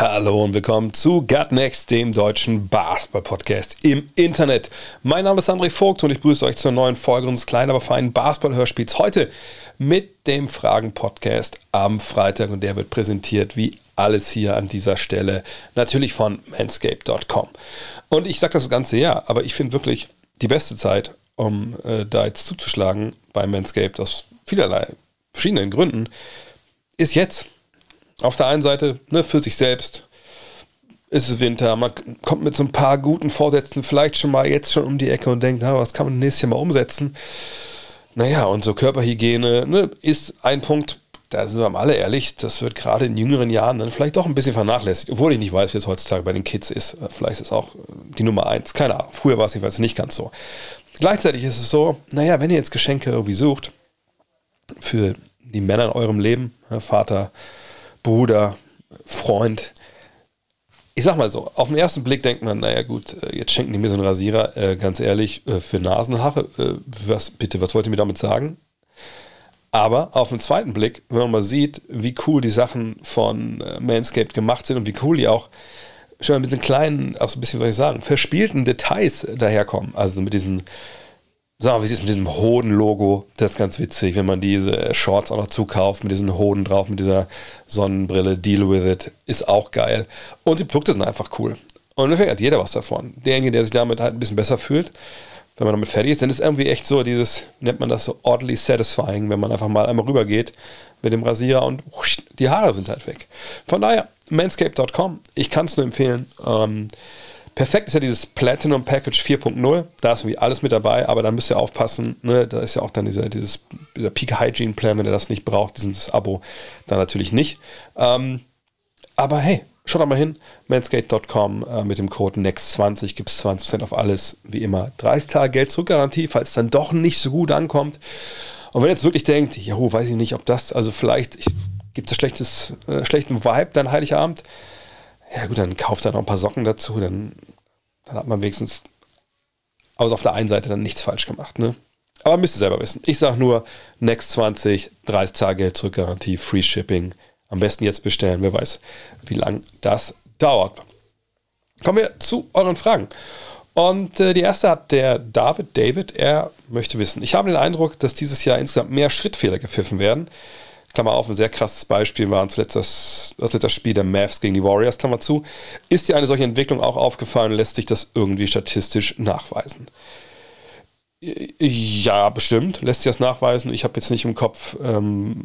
Hallo und willkommen zu Gut Next, dem deutschen Basketball-Podcast im Internet. Mein Name ist André Vogt und ich begrüße euch zur neuen Folge unseres kleinen, aber feinen Basketball-Hörspiels. Heute mit dem Fragen-Podcast am Freitag und der wird präsentiert wie alles hier an dieser Stelle natürlich von manscape.com. Und ich sage das ganze Jahr, aber ich finde wirklich die beste Zeit, um äh, da jetzt zuzuschlagen bei Manscaped aus vielerlei verschiedenen Gründen, ist jetzt. Auf der einen Seite ne, für sich selbst ist es Winter, man kommt mit so ein paar guten Vorsätzen vielleicht schon mal jetzt schon um die Ecke und denkt, na, was kann man nächstes Jahr mal umsetzen? Naja, und so Körperhygiene ne, ist ein Punkt, da sind wir mal alle ehrlich, das wird gerade in jüngeren Jahren dann vielleicht doch ein bisschen vernachlässigt, obwohl ich nicht weiß, wie es heutzutage bei den Kids ist. Vielleicht ist es auch die Nummer eins, keine Ahnung. Früher war es jedenfalls nicht ganz so. Gleichzeitig ist es so, naja, wenn ihr jetzt Geschenke irgendwie sucht für die Männer in eurem Leben, Vater, Bruder, Freund. Ich sag mal so, auf den ersten Blick denkt man, naja gut, äh, jetzt schenken die mir so einen Rasierer, äh, ganz ehrlich, äh, für Nasenhaare. Äh, was, bitte, was wollt ihr mir damit sagen? Aber auf den zweiten Blick, wenn man mal sieht, wie cool die Sachen von äh, Manscaped gemacht sind und wie cool die auch schon mal mit diesen kleinen, auch so ein bisschen, soll ich sagen, verspielten Details daherkommen. Also mit diesen Sag mal, wie es mit diesem Hoden-Logo? Das ist ganz witzig, wenn man diese Shorts auch noch zukauft, mit diesen Hoden drauf, mit dieser Sonnenbrille, Deal with it, ist auch geil. Und die Produkte sind einfach cool. Und im Endeffekt hat jeder was davon. Derjenige, der sich damit halt ein bisschen besser fühlt, wenn man damit fertig ist, dann ist irgendwie echt so dieses, nennt man das so oddly satisfying, wenn man einfach mal einmal rübergeht mit dem Rasierer und die Haare sind halt weg. Von daher, manscape.com, ich kann es nur empfehlen. Ähm, Perfekt ist ja dieses Platinum Package 4.0. Da ist irgendwie alles mit dabei, aber da müsst ihr aufpassen. Ne? Da ist ja auch dann dieser, dieses, dieser Peak Hygiene Plan, wenn ihr das nicht braucht, dieses Abo, dann natürlich nicht. Ähm, aber hey, schaut doch mal hin. Manscaped.com äh, mit dem Code NEXT20 gibt es 20% auf alles. Wie immer 30 Tage Geld zurückgarantie, falls es dann doch nicht so gut ankommt. Und wenn ihr jetzt wirklich denkt, ja, weiß ich nicht, ob das, also vielleicht gibt es schlechtes, äh, schlechten Vibe dann Heiligabend. Ja gut, dann kauft er noch ein paar Socken dazu, dann dann hat man wenigstens also auf der einen Seite dann nichts falsch gemacht. Ne? Aber müsst ihr selber wissen. Ich sage nur, Next 20, 30 Tage Zurückgarantie, Free Shipping. Am besten jetzt bestellen, wer weiß, wie lange das dauert. Kommen wir zu euren Fragen. Und äh, die erste hat der David David. Er möchte wissen, ich habe den Eindruck, dass dieses Jahr insgesamt mehr Schrittfehler gepfiffen werden. Klammer auf, ein sehr krasses Beispiel war zuletzt das, das letzte Spiel der Mavs gegen die Warriors, Klammer zu. Ist dir eine solche Entwicklung auch aufgefallen? Lässt sich das irgendwie statistisch nachweisen? Ja, bestimmt lässt sich das nachweisen. Ich habe jetzt nicht im Kopf, ähm,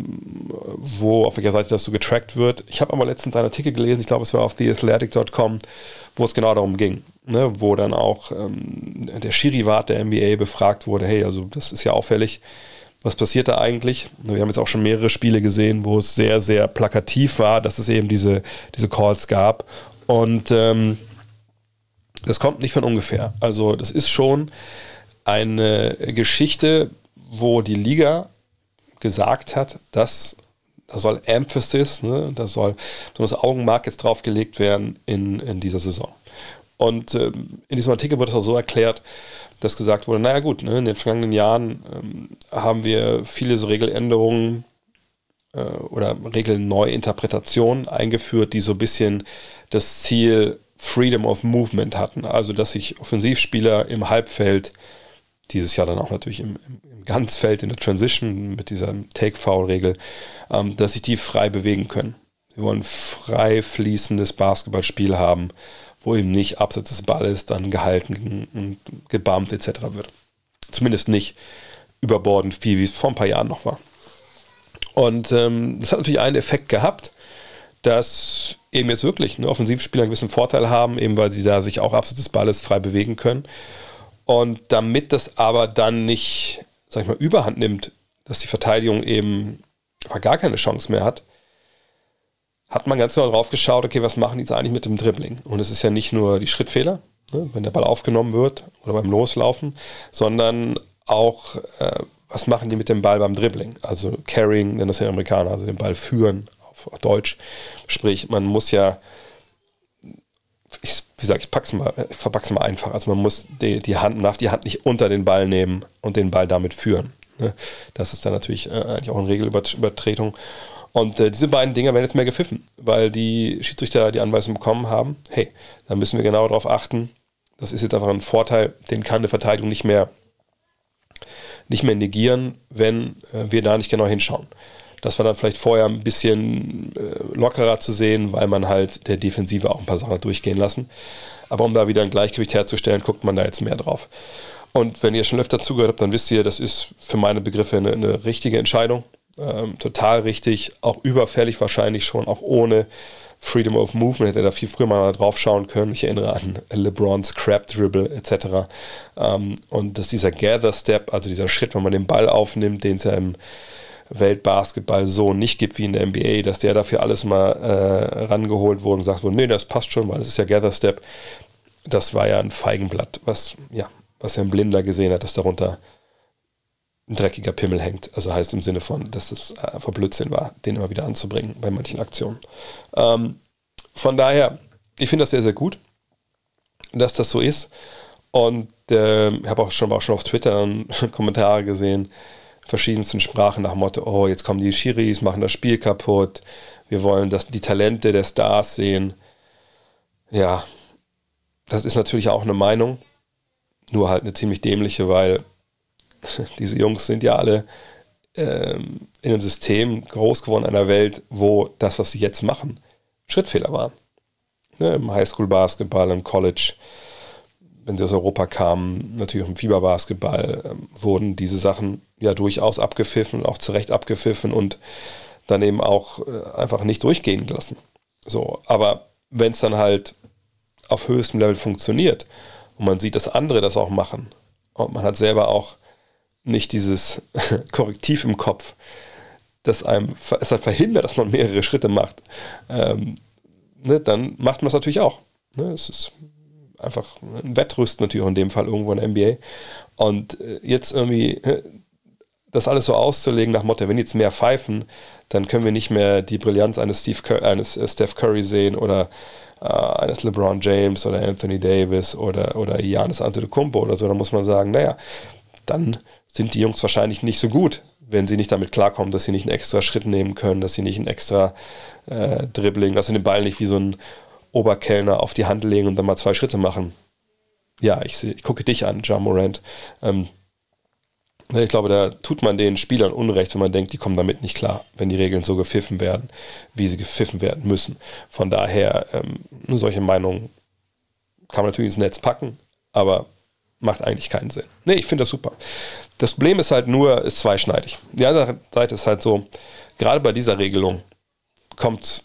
wo auf welcher Seite das so getrackt wird. Ich habe aber letztens einen Artikel gelesen, ich glaube, es war auf theathletic.com, wo es genau darum ging, ne, wo dann auch ähm, der Schiri-Wart der NBA befragt wurde, hey, also das ist ja auffällig, was passiert da eigentlich? Wir haben jetzt auch schon mehrere Spiele gesehen, wo es sehr, sehr plakativ war, dass es eben diese, diese Calls gab. Und ähm, das kommt nicht von ungefähr. Also das ist schon eine Geschichte, wo die Liga gesagt hat, dass da soll Emphasis, ne, da soll so das Augenmark jetzt drauf gelegt werden in, in dieser Saison. Und ähm, in diesem Artikel wird es auch so erklärt, dass gesagt wurde, naja gut, ne, in den vergangenen Jahren ähm, haben wir viele so Regeländerungen äh, oder Regelneuinterpretationen eingeführt, die so ein bisschen das Ziel Freedom of Movement hatten. Also dass sich Offensivspieler im Halbfeld, dieses Jahr dann auch natürlich im, im Ganzfeld in der Transition mit dieser Take-Foul-Regel, ähm, dass sich die frei bewegen können. Wir wollen frei fließendes Basketballspiel haben wo eben nicht abseits des Balles dann gehalten und gebammt etc. wird. Zumindest nicht überbordend viel, wie es vor ein paar Jahren noch war. Und ähm, das hat natürlich einen Effekt gehabt, dass eben jetzt wirklich ne, Offensivspieler einen gewissen Vorteil haben, eben weil sie da sich auch abseits des Balles frei bewegen können. Und damit das aber dann nicht, sag ich mal, überhand nimmt, dass die Verteidigung eben gar keine Chance mehr hat, hat man ganz genau drauf geschaut, okay, was machen die jetzt eigentlich mit dem Dribbling? Und es ist ja nicht nur die Schrittfehler, ne, wenn der Ball aufgenommen wird oder beim Loslaufen, sondern auch, äh, was machen die mit dem Ball beim Dribbling? Also Carrying, nennen das ja Amerikaner, also den Ball führen auf, Deutsch. Sprich, man muss ja, ich, wie gesagt, ich pack's mal, verpack's mal einfach. Also man muss die, die Hand, darf die Hand nicht unter den Ball nehmen und den Ball damit führen. Ne? Das ist dann natürlich äh, eigentlich auch eine Regelübertretung. Und äh, diese beiden Dinger werden jetzt mehr gepfiffen, weil die Schiedsrichter die Anweisung bekommen haben, hey, da müssen wir genau darauf achten. Das ist jetzt einfach ein Vorteil, den kann eine Verteidigung nicht mehr, nicht mehr negieren, wenn äh, wir da nicht genau hinschauen. Das war dann vielleicht vorher ein bisschen äh, lockerer zu sehen, weil man halt der Defensive auch ein paar Sachen durchgehen lassen. Aber um da wieder ein Gleichgewicht herzustellen, guckt man da jetzt mehr drauf. Und wenn ihr schon öfter zugehört habt, dann wisst ihr, das ist für meine Begriffe eine, eine richtige Entscheidung. Ähm, total richtig, auch überfällig wahrscheinlich schon, auch ohne Freedom of Movement hätte er da viel früher mal drauf schauen können. Ich erinnere an LeBrons Crab Dribble etc. Ähm, und dass dieser Gather Step, also dieser Schritt, wenn man den Ball aufnimmt, den es ja im Weltbasketball so nicht gibt wie in der NBA, dass der dafür alles mal äh, rangeholt wurde und gesagt wurde, nee, das passt schon, weil das ist ja Gather Step. Das war ja ein Feigenblatt, was ja was ja ein Blinder gesehen hat, dass darunter ein dreckiger Pimmel hängt. Also heißt im Sinne von, dass das einfach Blödsinn war, den immer wieder anzubringen bei manchen Aktionen. Ähm, von daher, ich finde das sehr, sehr gut, dass das so ist. Und äh, ich habe auch schon, auch schon auf Twitter Kommentare gesehen, verschiedensten Sprachen nach Motto, oh, jetzt kommen die Schiris, machen das Spiel kaputt, wir wollen das, die Talente der Stars sehen. Ja, das ist natürlich auch eine Meinung. Nur halt eine ziemlich dämliche, weil diese Jungs sind ja alle ähm, in einem System groß geworden, einer Welt, wo das, was sie jetzt machen, Schrittfehler waren. Ne, Im Highschool-Basketball, im College, wenn sie aus Europa kamen, natürlich im Fieberbasketball, ähm, wurden diese Sachen ja durchaus abgepfiffen auch zu Recht abgepfiffen und dann eben auch äh, einfach nicht durchgehen gelassen. So, aber wenn es dann halt auf höchstem Level funktioniert und man sieht, dass andere das auch machen. Und man hat selber auch nicht dieses Korrektiv im Kopf, das einem es halt verhindert, dass man mehrere Schritte macht. Ähm, ne, dann macht man es natürlich auch. Ne, es ist einfach ein Wettrüsten natürlich auch in dem Fall irgendwo in der NBA. Und äh, jetzt irgendwie äh, das alles so auszulegen nach Motto, wenn jetzt mehr pfeifen, dann können wir nicht mehr die Brillanz eines, Steve Cur eines äh, Steph Curry sehen oder äh, eines LeBron James oder Anthony Davis oder, oder Giannis Antetokounmpo oder so, dann muss man sagen, naja, dann sind die Jungs wahrscheinlich nicht so gut, wenn sie nicht damit klarkommen, dass sie nicht einen extra Schritt nehmen können, dass sie nicht ein extra äh, Dribbling, dass sie den Ball nicht wie so ein Oberkellner auf die Hand legen und dann mal zwei Schritte machen. Ja, ich, ich gucke dich an, John Morant. Ähm, ich glaube, da tut man den Spielern Unrecht, wenn man denkt, die kommen damit nicht klar, wenn die Regeln so gepfiffen werden, wie sie gepfiffen werden müssen. Von daher, ähm, solche Meinungen kann man natürlich ins Netz packen, aber macht eigentlich keinen Sinn. Nee, ich finde das super. Das Problem ist halt nur, ist zweischneidig. Die andere Seite ist halt so, gerade bei dieser Regelung kommt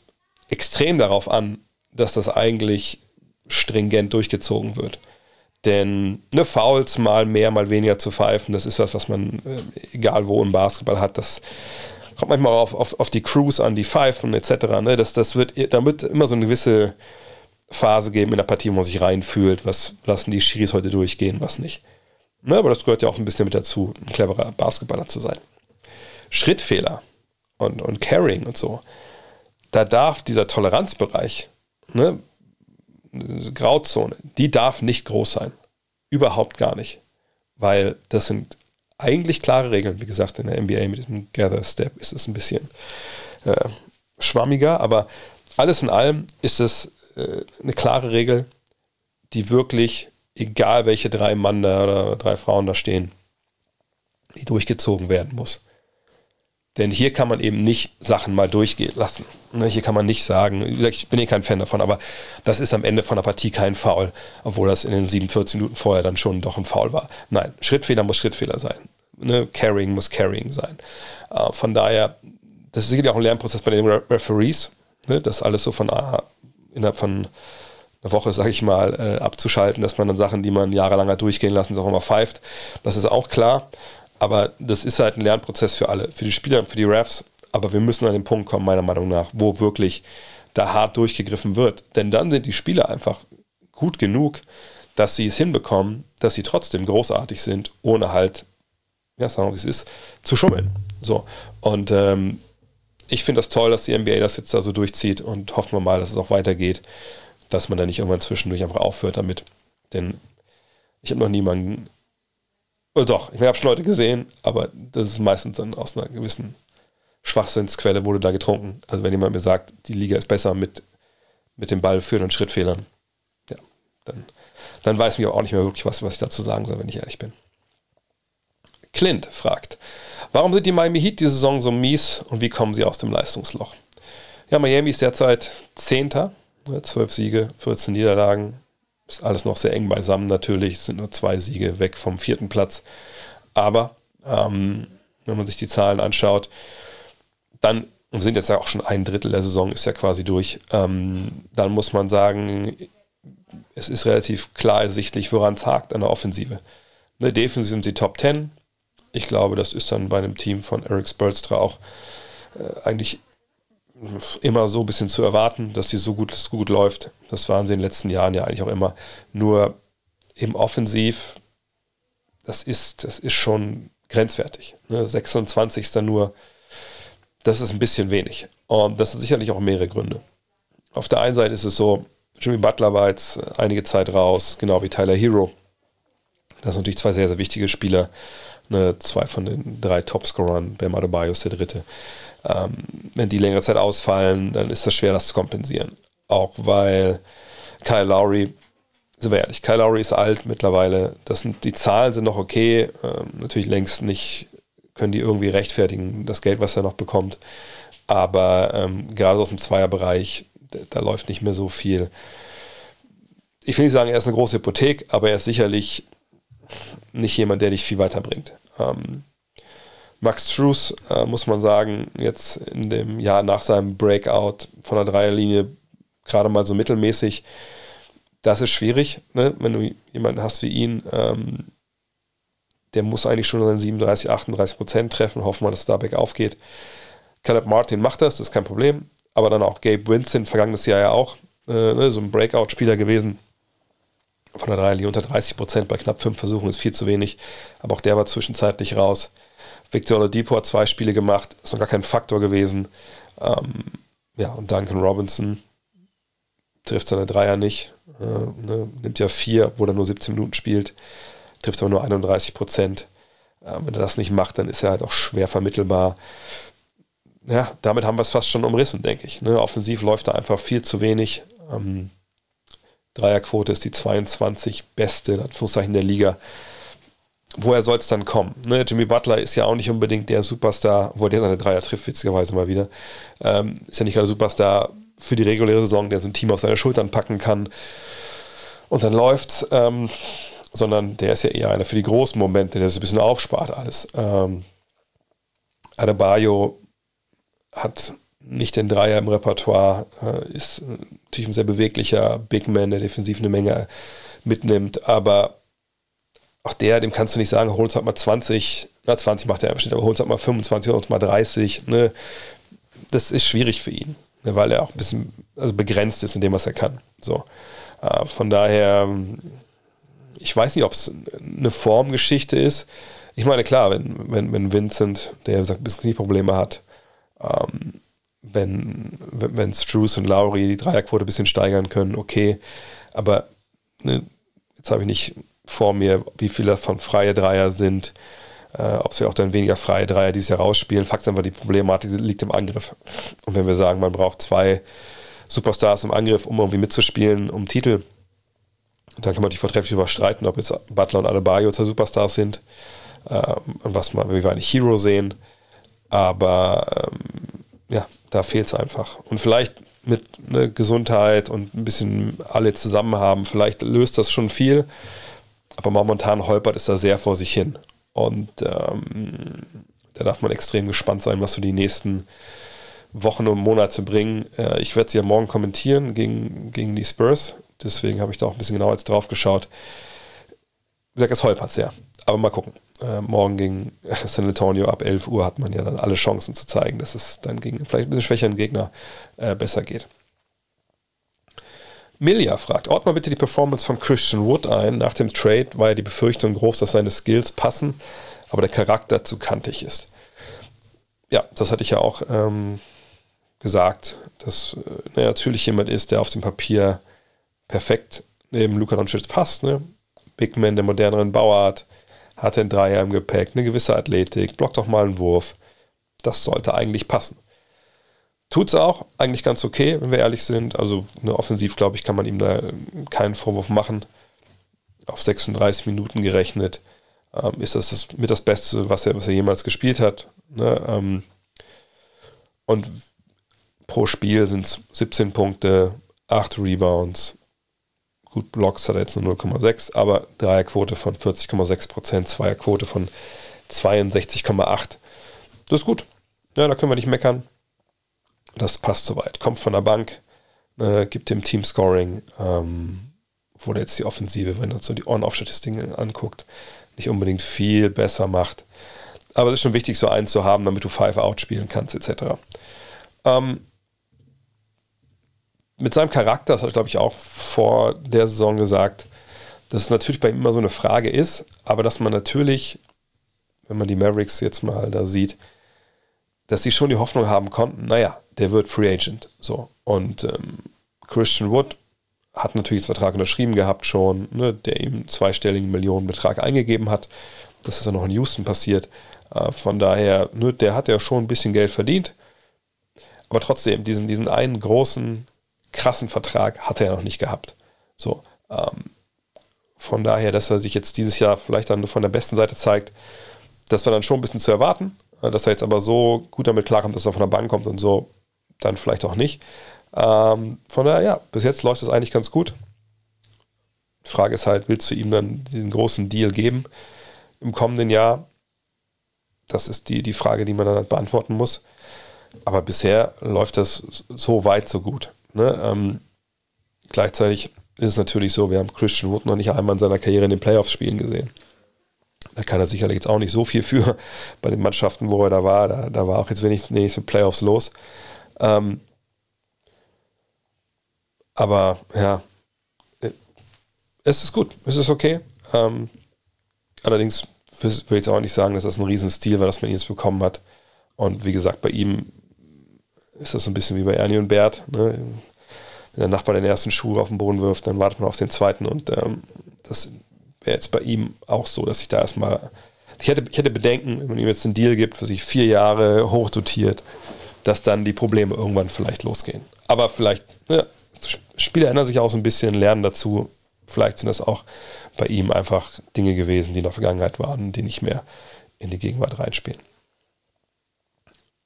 extrem darauf an, dass das eigentlich stringent durchgezogen wird. Denn ne, Fouls mal mehr, mal weniger zu pfeifen, das ist was, was man, äh, egal wo im Basketball hat, das kommt manchmal auf, auf, auf die Crews an, die pfeifen etc. Ne? Das, das wird, da wird immer so eine gewisse Phase geben in der Partie, wo man sich reinfühlt, was lassen die Schiris heute durchgehen, was nicht. Ne, aber das gehört ja auch ein bisschen mit dazu, ein cleverer Basketballer zu sein. Schrittfehler und, und Carrying und so, da darf dieser Toleranzbereich, ne, Grauzone, die darf nicht groß sein. Überhaupt gar nicht. Weil das sind eigentlich klare Regeln. Wie gesagt, in der NBA mit diesem Gather Step ist es ein bisschen äh, schwammiger, aber alles in allem ist es eine klare Regel, die wirklich, egal welche drei Mann da oder drei Frauen da stehen, die durchgezogen werden muss. Denn hier kann man eben nicht Sachen mal durchgehen lassen. Ne, hier kann man nicht sagen, ich bin eh kein Fan davon, aber das ist am Ende von der Partie kein Foul, obwohl das in den 47 Minuten vorher dann schon doch ein Foul war. Nein, Schrittfehler muss Schrittfehler sein. Ne? Carrying muss Carrying sein. Äh, von daher, das ist sicherlich auch ein Lernprozess bei den Referees, ne? das alles so von äh, innerhalb von einer Woche, sage ich mal, äh, abzuschalten, dass man dann Sachen, die man jahrelang hat durchgehen lassen, auch immer pfeift. Das ist auch klar. Aber das ist halt ein Lernprozess für alle, für die Spieler für die Refs. Aber wir müssen an den Punkt kommen, meiner Meinung nach, wo wirklich da hart durchgegriffen wird. Denn dann sind die Spieler einfach gut genug, dass sie es hinbekommen, dass sie trotzdem großartig sind, ohne halt, ja, sagen wir, wie es ist, zu schummeln. So. Und ähm, ich finde das toll, dass die NBA das jetzt da so durchzieht und hoffen wir mal, dass es auch weitergeht, dass man da nicht irgendwann zwischendurch einfach aufhört damit. Denn ich habe noch niemanden, oh doch, ich habe schon Leute gesehen, aber das ist meistens dann aus einer gewissen Schwachsinnsquelle wurde da getrunken. Also wenn jemand mir sagt, die Liga ist besser mit, mit dem Ball führen und Schrittfehlern, ja, dann, dann weiß ich auch nicht mehr wirklich was, was ich dazu sagen soll, wenn ich ehrlich bin. Clint fragt, warum sind die Miami Heat diese Saison so mies und wie kommen sie aus dem Leistungsloch? Ja, Miami ist derzeit Zehnter, 12 ne, Siege, 14 Niederlagen, ist alles noch sehr eng beisammen natürlich, sind nur zwei Siege weg vom vierten Platz. Aber ähm, wenn man sich die Zahlen anschaut, dann wir sind jetzt ja auch schon ein Drittel der Saison, ist ja quasi durch. Ähm, dann muss man sagen, es ist relativ klar ersichtlich, woran es hakt an der Offensive. Ne, defensiv sind sie Top 10. Ich glaube, das ist dann bei einem Team von Eric Spolstra auch äh, eigentlich immer so ein bisschen zu erwarten, dass sie so gut, so gut läuft. Das waren sie in den letzten Jahren ja eigentlich auch immer. Nur im Offensiv, das ist, das ist schon grenzwertig. Ne? 26. nur das ist ein bisschen wenig. Und das sind sicherlich auch mehrere Gründe. Auf der einen Seite ist es so, Jimmy Butler war jetzt einige Zeit raus, genau wie Tyler Hero. Das sind natürlich zwei sehr, sehr wichtige Spieler. Ne, zwei von den drei Topscorern, Bam Adebayo ist der dritte. Ähm, wenn die längere Zeit ausfallen, dann ist das schwer, das zu kompensieren. Auch weil Kyle Lowry, sind wir ehrlich, Kyle Lowry ist alt mittlerweile. Das sind, die Zahlen sind noch okay, ähm, natürlich längst nicht können die irgendwie rechtfertigen, das Geld, was er noch bekommt. Aber ähm, gerade aus dem Zweierbereich, da, da, läuft nicht mehr so viel. Ich will nicht sagen, er ist eine große Hypothek, aber er ist sicherlich nicht jemand, der dich viel weiterbringt. Ähm, Max Struess, äh, muss man sagen, jetzt in dem Jahr nach seinem Breakout von der Dreierlinie gerade mal so mittelmäßig. Das ist schwierig, ne? wenn du jemanden hast wie ihn, ähm, der muss eigentlich schon seine 37, 38 Prozent treffen. Hoffen wir, dass es da bergauf geht. Caleb Martin macht das, das ist kein Problem. Aber dann auch Gabe Winston, vergangenes Jahr ja auch, äh, ne, so ein Breakout-Spieler gewesen. Von der Dreierlinie unter 30 Prozent bei knapp fünf Versuchen ist viel zu wenig. Aber auch der war zwischenzeitlich raus. Victor Oladipo hat zwei Spiele gemacht, ist noch gar kein Faktor gewesen. Ähm, ja, und Duncan Robinson trifft seine Dreier nicht. Äh, ne, nimmt ja vier, wo er nur 17 Minuten spielt trifft aber nur 31 Prozent. Äh, wenn er das nicht macht, dann ist er halt auch schwer vermittelbar. Ja, damit haben wir es fast schon umrissen, denke ich. Ne? Offensiv läuft da einfach viel zu wenig. Ähm, Dreierquote ist die 22 beste, in Anführungszeichen, der Liga. Woher soll es dann kommen? Ne? Jimmy Butler ist ja auch nicht unbedingt der Superstar, wo der seine Dreier trifft, witzigerweise mal wieder. Ähm, ist ja nicht gerade Superstar für die reguläre Saison, der so ein Team auf seine Schultern packen kann. Und dann läuft's. Ähm, sondern der ist ja eher einer für die großen Momente, der ist ein bisschen aufspart alles. Ähm, Adebayo hat nicht den Dreier im Repertoire, äh, ist natürlich ein sehr beweglicher Big Man, der defensiv eine Menge mitnimmt, aber auch der, dem kannst du nicht sagen, holst halt mal 20, na 20 macht er im Schnitt, aber holst halt mal 25, holst mal 30, ne? Das ist schwierig für ihn, ne? weil er auch ein bisschen also begrenzt ist in dem, was er kann. So. Äh, von daher ich weiß nicht, ob es eine Formgeschichte ist. Ich meine, klar, wenn, wenn, wenn Vincent, der sagt, bis Knieprobleme hat, ähm, wenn, wenn Struce und Lowry die Dreierquote ein bisschen steigern können, okay. Aber ne, jetzt habe ich nicht vor mir, wie viele davon freie Dreier sind, äh, ob sie auch dann weniger freie Dreier dieses Jahr rausspielen. Fakt ist einfach, die Problematik liegt im Angriff. Und wenn wir sagen, man braucht zwei Superstars im Angriff, um irgendwie mitzuspielen, um Titel, da kann man sich vortrefflich überstreiten, ob jetzt Butler und Adebayo zwei Superstars sind ähm, und was man, wie wir eigentlich Hero sehen. Aber ähm, ja, da fehlt es einfach. Und vielleicht mit ne, Gesundheit und ein bisschen alle zusammen haben, vielleicht löst das schon viel. Aber momentan holpert es da sehr vor sich hin. Und ähm, da darf man extrem gespannt sein, was so die nächsten Wochen und Monate bringen. Äh, ich werde sie ja morgen kommentieren gegen, gegen die Spurs. Deswegen habe ich da auch ein bisschen genauer jetzt drauf geschaut. Wie gesagt, es holpert sehr. Aber mal gucken. Äh, morgen gegen San Antonio ab 11 Uhr hat man ja dann alle Chancen zu zeigen, dass es dann gegen vielleicht ein bisschen schwächeren Gegner äh, besser geht. Milja fragt, mal bitte die Performance von Christian Wood ein. Nach dem Trade war ja die Befürchtung groß, dass seine Skills passen, aber der Charakter zu kantig ist. Ja, das hatte ich ja auch ähm, gesagt, dass äh, natürlich jemand ist, der auf dem Papier perfekt neben Luka Doncic passt. Ne? Big Man der moderneren Bauart, hat den Dreier im Gepäck, eine gewisse Athletik, blockt doch mal einen Wurf. Das sollte eigentlich passen. Tut es auch, eigentlich ganz okay, wenn wir ehrlich sind. Also eine Offensiv, glaube ich, kann man ihm da keinen Vorwurf machen. Auf 36 Minuten gerechnet ähm, ist das, das mit das Beste, was er, was er jemals gespielt hat. Ne? Ähm, und pro Spiel sind es 17 Punkte, 8 Rebounds. Gut, Blocks hat er jetzt nur 0,6, aber Dreierquote von 40,6 Prozent, Zweierquote von 62,8. Das ist gut. Ja, da können wir nicht meckern. Das passt soweit. Kommt von der Bank, äh, gibt dem Team Scoring, ähm, wo der jetzt die Offensive, wenn man so die On-Off-Statistiken anguckt, nicht unbedingt viel besser macht. Aber es ist schon wichtig, so einen zu haben, damit du Five-Out spielen kannst, etc. Ähm, mit seinem Charakter, das hat er, glaube ich, auch vor der Saison gesagt, dass es natürlich bei ihm immer so eine Frage ist, aber dass man natürlich, wenn man die Mavericks jetzt mal da sieht, dass sie schon die Hoffnung haben konnten, naja, der wird Free Agent. So. Und ähm, Christian Wood hat natürlich das Vertrag unterschrieben gehabt schon, ne, der ihm zweistelligen Millionenbetrag eingegeben hat. Das ist ja noch in Houston passiert. Äh, von daher, ne, der hat ja schon ein bisschen Geld verdient. Aber trotzdem, diesen, diesen einen großen, krassen Vertrag hat er noch nicht gehabt. So. Ähm, von daher, dass er sich jetzt dieses Jahr vielleicht dann von der besten Seite zeigt, das war dann schon ein bisschen zu erwarten. Äh, dass er jetzt aber so gut damit klarkommt, dass er von der Bank kommt und so, dann vielleicht auch nicht. Ähm, von daher, ja, bis jetzt läuft es eigentlich ganz gut. Die Frage ist halt, willst du ihm dann diesen großen Deal geben im kommenden Jahr? Das ist die, die Frage, die man dann halt beantworten muss. Aber bisher läuft das so weit, so gut. Ne? Ähm, gleichzeitig ist es natürlich so, wir haben Christian Wood noch nicht einmal in seiner Karriere in den Playoffs spielen gesehen. Da kann er sicherlich jetzt auch nicht so viel für bei den Mannschaften, wo er da war. Da, da war auch jetzt wenig nächste Playoffs los. Ähm, aber ja, es ist gut, es ist okay. Ähm, allerdings würde ich jetzt auch nicht sagen, dass das ein Riesenstil war, dass man ihn jetzt bekommen hat. Und wie gesagt, bei ihm ist das so ein bisschen wie bei Ernie und Bert. Ne? Wenn der Nachbar den ersten Schuh auf den Boden wirft, dann wartet man auf den zweiten. Und ähm, das wäre jetzt bei ihm auch so, dass ich da erstmal. Ich hätte, ich hätte Bedenken, wenn man ihm jetzt einen Deal gibt, für sich vier Jahre hochdotiert, dass dann die Probleme irgendwann vielleicht losgehen. Aber vielleicht, ja, Spiele ändern sich auch so ein bisschen, lernen dazu. Vielleicht sind das auch bei ihm einfach Dinge gewesen, die in der Vergangenheit waren, die nicht mehr in die Gegenwart reinspielen.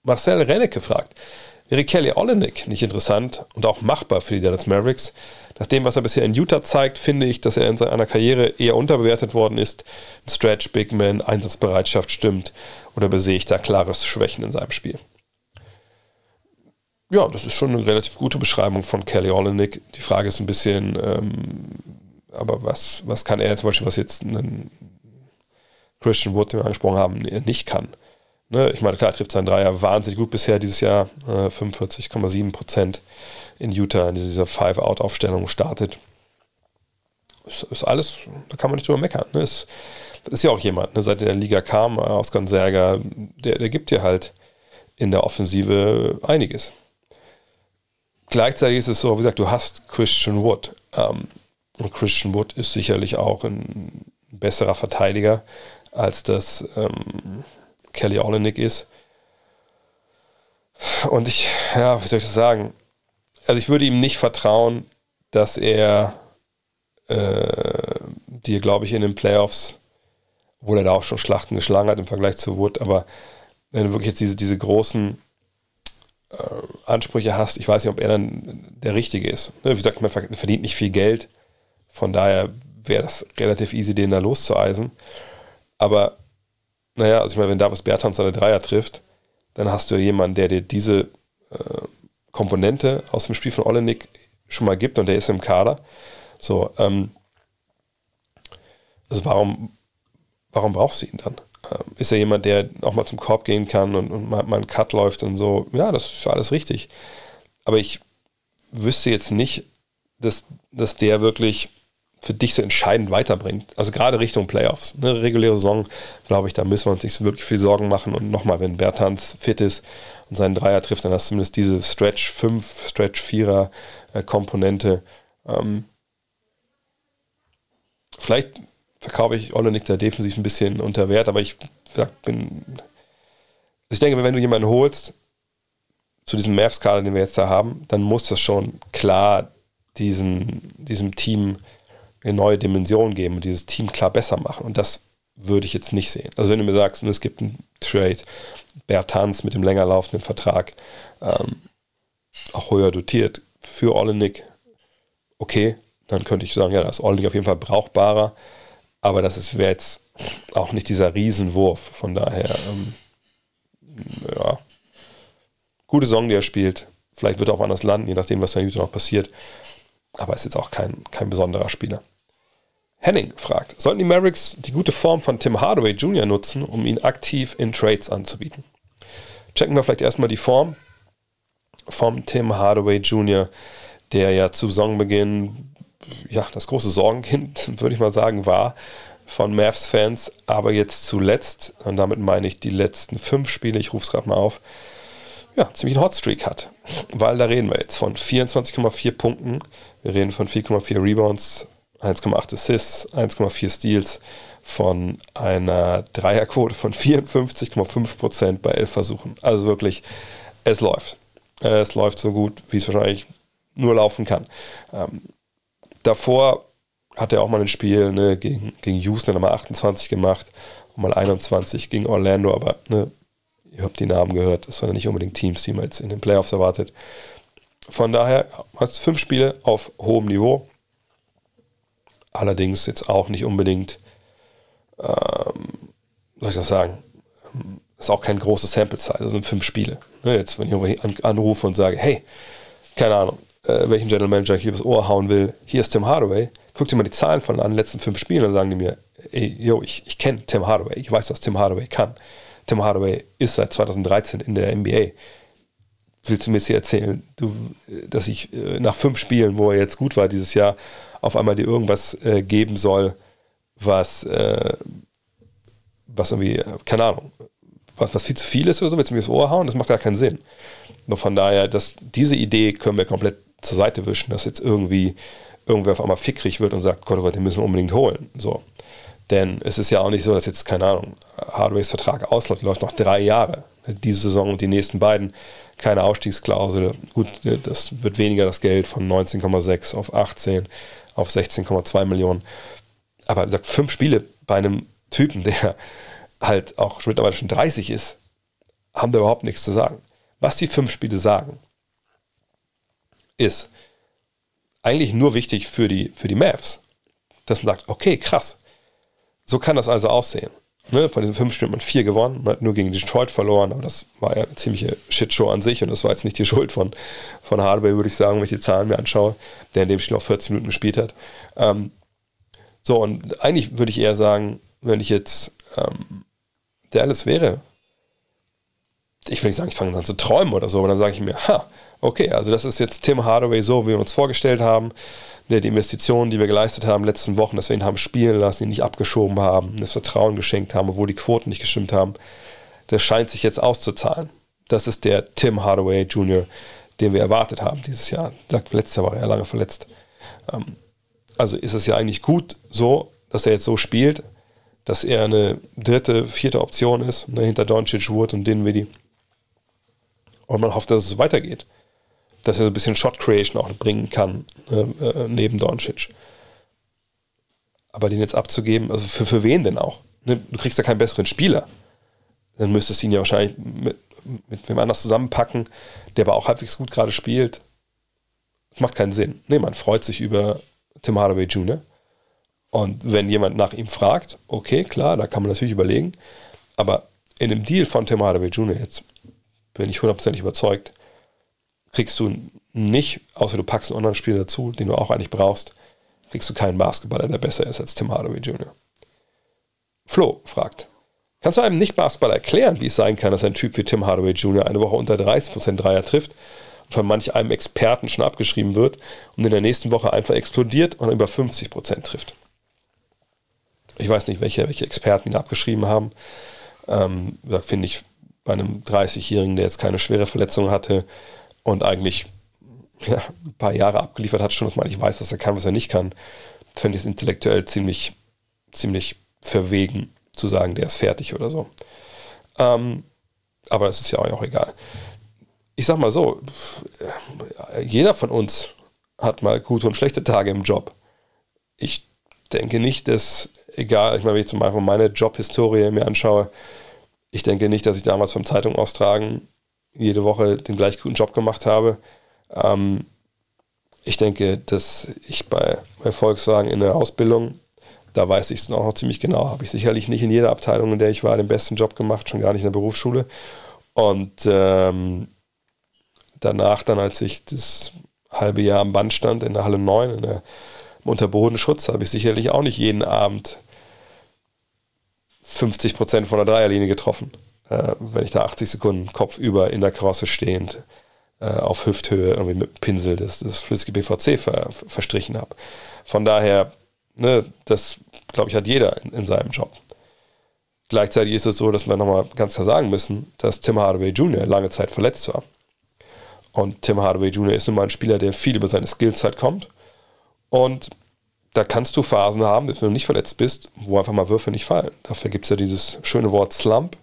Marcel Rennecke fragt, wäre Kelly Olenek nicht interessant und auch machbar für die Dallas Mavericks? Nach dem, was er bisher in Utah zeigt, finde ich, dass er in seiner Karriere eher unterbewertet worden ist. Stretch, Big Man, Einsatzbereitschaft stimmt oder besehe ich da klares Schwächen in seinem Spiel? Ja, das ist schon eine relativ gute Beschreibung von Kelly Olenek. Die Frage ist ein bisschen, ähm, aber was, was kann er zum Beispiel, was jetzt einen Christian Wood, den wir angesprochen haben, nicht kann? Ne? Ich meine, klar, trifft seinen Dreier wahnsinnig gut bisher dieses Jahr, äh, 45,7 Prozent in Utah in dieser Five-Out-Aufstellung startet. Ist, ist, alles, da kann man nicht drüber meckern. Ne? Ist, ist ja auch jemand, ne? seit er in der Liga kam, aus Gonzaga, der, der gibt dir halt in der Offensive einiges. Gleichzeitig ist es so, wie gesagt, du hast Christian Wood. Ähm, und Christian Wood ist sicherlich auch ein besserer Verteidiger, als das ähm, Kelly Olenek ist. Und ich, ja, wie soll ich das sagen? also ich würde ihm nicht vertrauen, dass er äh, dir, glaube ich, in den Playoffs, obwohl er da auch schon Schlachten geschlagen hat im Vergleich zu Wood, aber wenn du wirklich jetzt diese, diese großen äh, Ansprüche hast, ich weiß nicht, ob er dann der Richtige ist. Ne, wie gesagt, man verdient nicht viel Geld, von daher wäre das relativ easy, den da loszueisen. Aber naja, also ich meine, wenn Davis Bertans seine Dreier trifft, dann hast du ja jemanden, der dir diese äh, Komponente aus dem Spiel von Olenik schon mal gibt und der ist im Kader. So, ähm, also warum, warum brauchst du ihn dann? Ähm, ist er jemand, der auch mal zum Korb gehen kann und, und mal, mal einen Cut läuft und so? Ja, das ist alles richtig. Aber ich wüsste jetzt nicht, dass, dass der wirklich für dich so entscheidend weiterbringt. Also gerade Richtung Playoffs. Eine reguläre Saison, glaube ich, da müssen wir uns nicht wirklich viel Sorgen machen. Und nochmal, wenn Bertans fit ist und seinen Dreier trifft, dann hast du zumindest diese Stretch 5, Stretch 4er äh, Komponente. Ähm, vielleicht verkaufe ich Olenik da defensiv ein bisschen unter Wert, aber ich bin. Ich denke, wenn du jemanden holst, zu diesem Mavs-Kader, den wir jetzt da haben, dann muss das schon klar diesen, diesem Team eine neue Dimension geben und dieses Team klar besser machen. Und das würde ich jetzt nicht sehen. Also wenn du mir sagst, es gibt einen Trade, Bertans mit dem länger laufenden Vertrag, ähm, auch höher dotiert für Olenik, okay, dann könnte ich sagen, ja, das ist Olenik auf jeden Fall brauchbarer, aber das wäre jetzt auch nicht dieser Riesenwurf. Von daher, ähm, ja, gute Song, die er spielt. Vielleicht wird er auch anders landen, je nachdem, was da in Utah noch passiert. Aber ist jetzt auch kein, kein besonderer Spieler. Henning fragt, sollten die Mavericks die gute Form von Tim Hardaway Jr. nutzen, um ihn aktiv in Trades anzubieten? Checken wir vielleicht erstmal die Form vom Tim Hardaway Jr., der ja zu Saisonbeginn ja, das große Sorgenkind, würde ich mal sagen, war von Mavs-Fans, aber jetzt zuletzt, und damit meine ich die letzten fünf Spiele, ich rufe es gerade mal auf, ja, ziemlich einen Hotstreak hat. Weil da reden wir jetzt von 24,4 Punkten, wir reden von 4,4 Rebounds, 1,8 Assists, 1,4 Steals, von einer Dreierquote von 54,5% bei 11 Versuchen. Also wirklich, es läuft. Es läuft so gut, wie es wahrscheinlich nur laufen kann. Ähm, davor hat er auch mal ein Spiel ne, gegen, gegen Houston, mal 28 gemacht und mal 21 gegen Orlando, aber ne, ihr habt die Namen gehört, das waren ja nicht unbedingt Teams, die man jetzt in den Playoffs erwartet. Von daher hast fünf Spiele auf hohem Niveau. Allerdings jetzt auch nicht unbedingt, ähm, soll ich das sagen, ist auch kein großes Sample Size, das sind fünf Spiele. Ne, jetzt, wenn ich irgendwo anrufe und sage, hey, keine Ahnung, äh, welchen General Manager ich hier aufs Ohr hauen will, hier ist Tim Hardaway, guck dir mal die Zahlen von den letzten fünf Spielen, dann sagen die mir, ey, yo, ich, ich kenne Tim Hardaway, ich weiß, was Tim Hardaway kann. Tim Hardaway ist seit 2013 in der NBA. Willst du mir jetzt hier erzählen, du, dass ich äh, nach fünf Spielen, wo er jetzt gut war dieses Jahr, auf einmal dir irgendwas äh, geben soll, was, äh, was irgendwie, keine Ahnung, was, was viel zu viel ist oder so, willst du mir das Ohr hauen? Das macht gar keinen Sinn. Nur von daher, dass diese Idee können wir komplett zur Seite wischen, dass jetzt irgendwie irgendwer auf einmal fickrig wird und sagt, Gott, oh Gott, den müssen wir unbedingt holen. So. Denn es ist ja auch nicht so, dass jetzt, keine Ahnung, Hardways Vertrag ausläuft, läuft noch drei Jahre. Diese Saison und die nächsten beiden keine Ausstiegsklausel. Gut, das wird weniger das Geld von 19,6 auf 18 auf 16,2 Millionen. Aber wie gesagt, fünf Spiele bei einem Typen, der halt auch mittlerweile schon 30 ist, haben da überhaupt nichts zu sagen. Was die fünf Spiele sagen, ist eigentlich nur wichtig für die, für die Mavs. Dass man sagt, okay, krass. So kann das also aussehen. Ne, von diesen fünf Spielen hat man vier gewonnen, man hat nur gegen Detroit verloren, aber das war ja eine ziemliche Shitshow an sich und das war jetzt nicht die Schuld von, von Hardaway, würde ich sagen, wenn ich die Zahlen mir anschaue, der in dem Spiel auch 14 Minuten gespielt hat. Ähm, so, und eigentlich würde ich eher sagen, wenn ich jetzt ähm, Dallas wäre, ich will nicht sagen, ich fange an zu träumen oder so, aber dann sage ich mir, ha, okay, also das ist jetzt Tim Hardaway so, wie wir uns vorgestellt haben. Die Investitionen, die wir geleistet haben in den letzten Wochen, dass wir ihn haben spielen lassen, ihn nicht abgeschoben haben, das Vertrauen geschenkt haben, obwohl die Quoten nicht gestimmt haben, das scheint sich jetzt auszuzahlen. Das ist der Tim Hardaway Jr., den wir erwartet haben dieses Jahr. Letztes Jahr war er lange verletzt. Ähm, also ist es ja eigentlich gut so, dass er jetzt so spielt, dass er eine dritte, vierte Option ist, ne, hinter Doncic, Wood und Dinwiddie. Und man hofft, dass es weitergeht. Dass er ein bisschen Shot Creation auch bringen kann, äh, neben Doncic. Aber den jetzt abzugeben, also für, für wen denn auch? Ne? Du kriegst ja keinen besseren Spieler. Dann müsstest du ihn ja wahrscheinlich mit, mit wem anders zusammenpacken, der aber auch halbwegs gut gerade spielt. Das macht keinen Sinn. Nee, man freut sich über Tim Hardaway Jr. Und wenn jemand nach ihm fragt, okay, klar, da kann man natürlich überlegen. Aber in dem Deal von Tim Hardaway Jr. jetzt bin ich hundertprozentig überzeugt, kriegst du nicht, außer du packst einen anderen Spieler dazu, den du auch eigentlich brauchst, kriegst du keinen Basketballer, der besser ist als Tim Hardaway Jr. Flo fragt, kannst du einem Nicht-Basketballer erklären, wie es sein kann, dass ein Typ wie Tim Hardaway Jr. eine Woche unter 30% Dreier trifft von manch einem Experten schon abgeschrieben wird und in der nächsten Woche einfach explodiert und über 50 Prozent trifft. Ich weiß nicht, welche, welche Experten ihn abgeschrieben haben. Ähm, finde ich bei einem 30-Jährigen, der jetzt keine schwere Verletzung hatte und eigentlich ja, ein paar Jahre abgeliefert hat, schon, dass man nicht weiß, was er kann, was er nicht kann, finde ich es intellektuell ziemlich, ziemlich verwegen zu sagen, der ist fertig oder so. Ähm, aber es ist ja auch egal. Ich sag mal so, jeder von uns hat mal gute und schlechte Tage im Job. Ich denke nicht, dass, egal, ich meine, wenn ich zum Beispiel meine Jobhistorie mir anschaue, ich denke nicht, dass ich damals beim Zeitung austragen jede Woche den gleich guten Job gemacht habe. Ähm, ich denke, dass ich bei, bei Volkswagen in der Ausbildung, da weiß ich es auch noch ziemlich genau, habe ich sicherlich nicht in jeder Abteilung, in der ich war, den besten Job gemacht, schon gar nicht in der Berufsschule. Und ähm, danach dann, als ich das halbe Jahr am Band stand, in der Halle 9, in der, im Unterbodenschutz, habe ich sicherlich auch nicht jeden Abend 50 Prozent von der Dreierlinie getroffen. Äh, wenn ich da 80 Sekunden kopfüber in der Karosse stehend äh, auf Hüfthöhe irgendwie mit Pinsel das, das flüssige BVC ver, verstrichen habe. Von daher, ne, das glaube ich, hat jeder in, in, seinem Job. Gleichzeitig ist es so, dass wir nochmal ganz klar sagen müssen, dass Tim Hardaway Jr. lange Zeit verletzt war. Und Tim Hardaway Jr. ist nun mal ein Spieler, der viel über seine Skillzeit kommt. Und da kannst du Phasen haben, wenn du nicht verletzt bist, wo einfach mal Würfe nicht fallen. Dafür gibt es ja dieses schöne Wort Slump.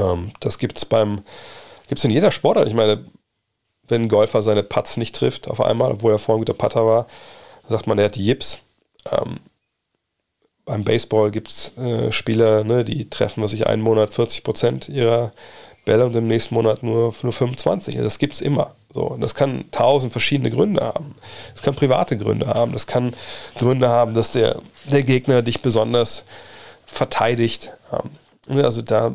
Ähm, das gibt es beim, gibt in jeder Sportart. Ich meine, wenn ein Golfer seine Putts nicht trifft auf einmal, obwohl er vorhin ein guter Putter war, sagt man, er hat die Jips. Ähm, beim Baseball gibt es äh, Spieler, ne, die treffen, was ich einen Monat 40 Prozent ihrer Bälle und im nächsten Monat nur, nur 25. Das gibt es immer. So, und das kann tausend verschiedene Gründe haben. Das kann private Gründe haben. Das kann Gründe haben, dass der, der Gegner dich besonders verteidigt. Ähm, also da,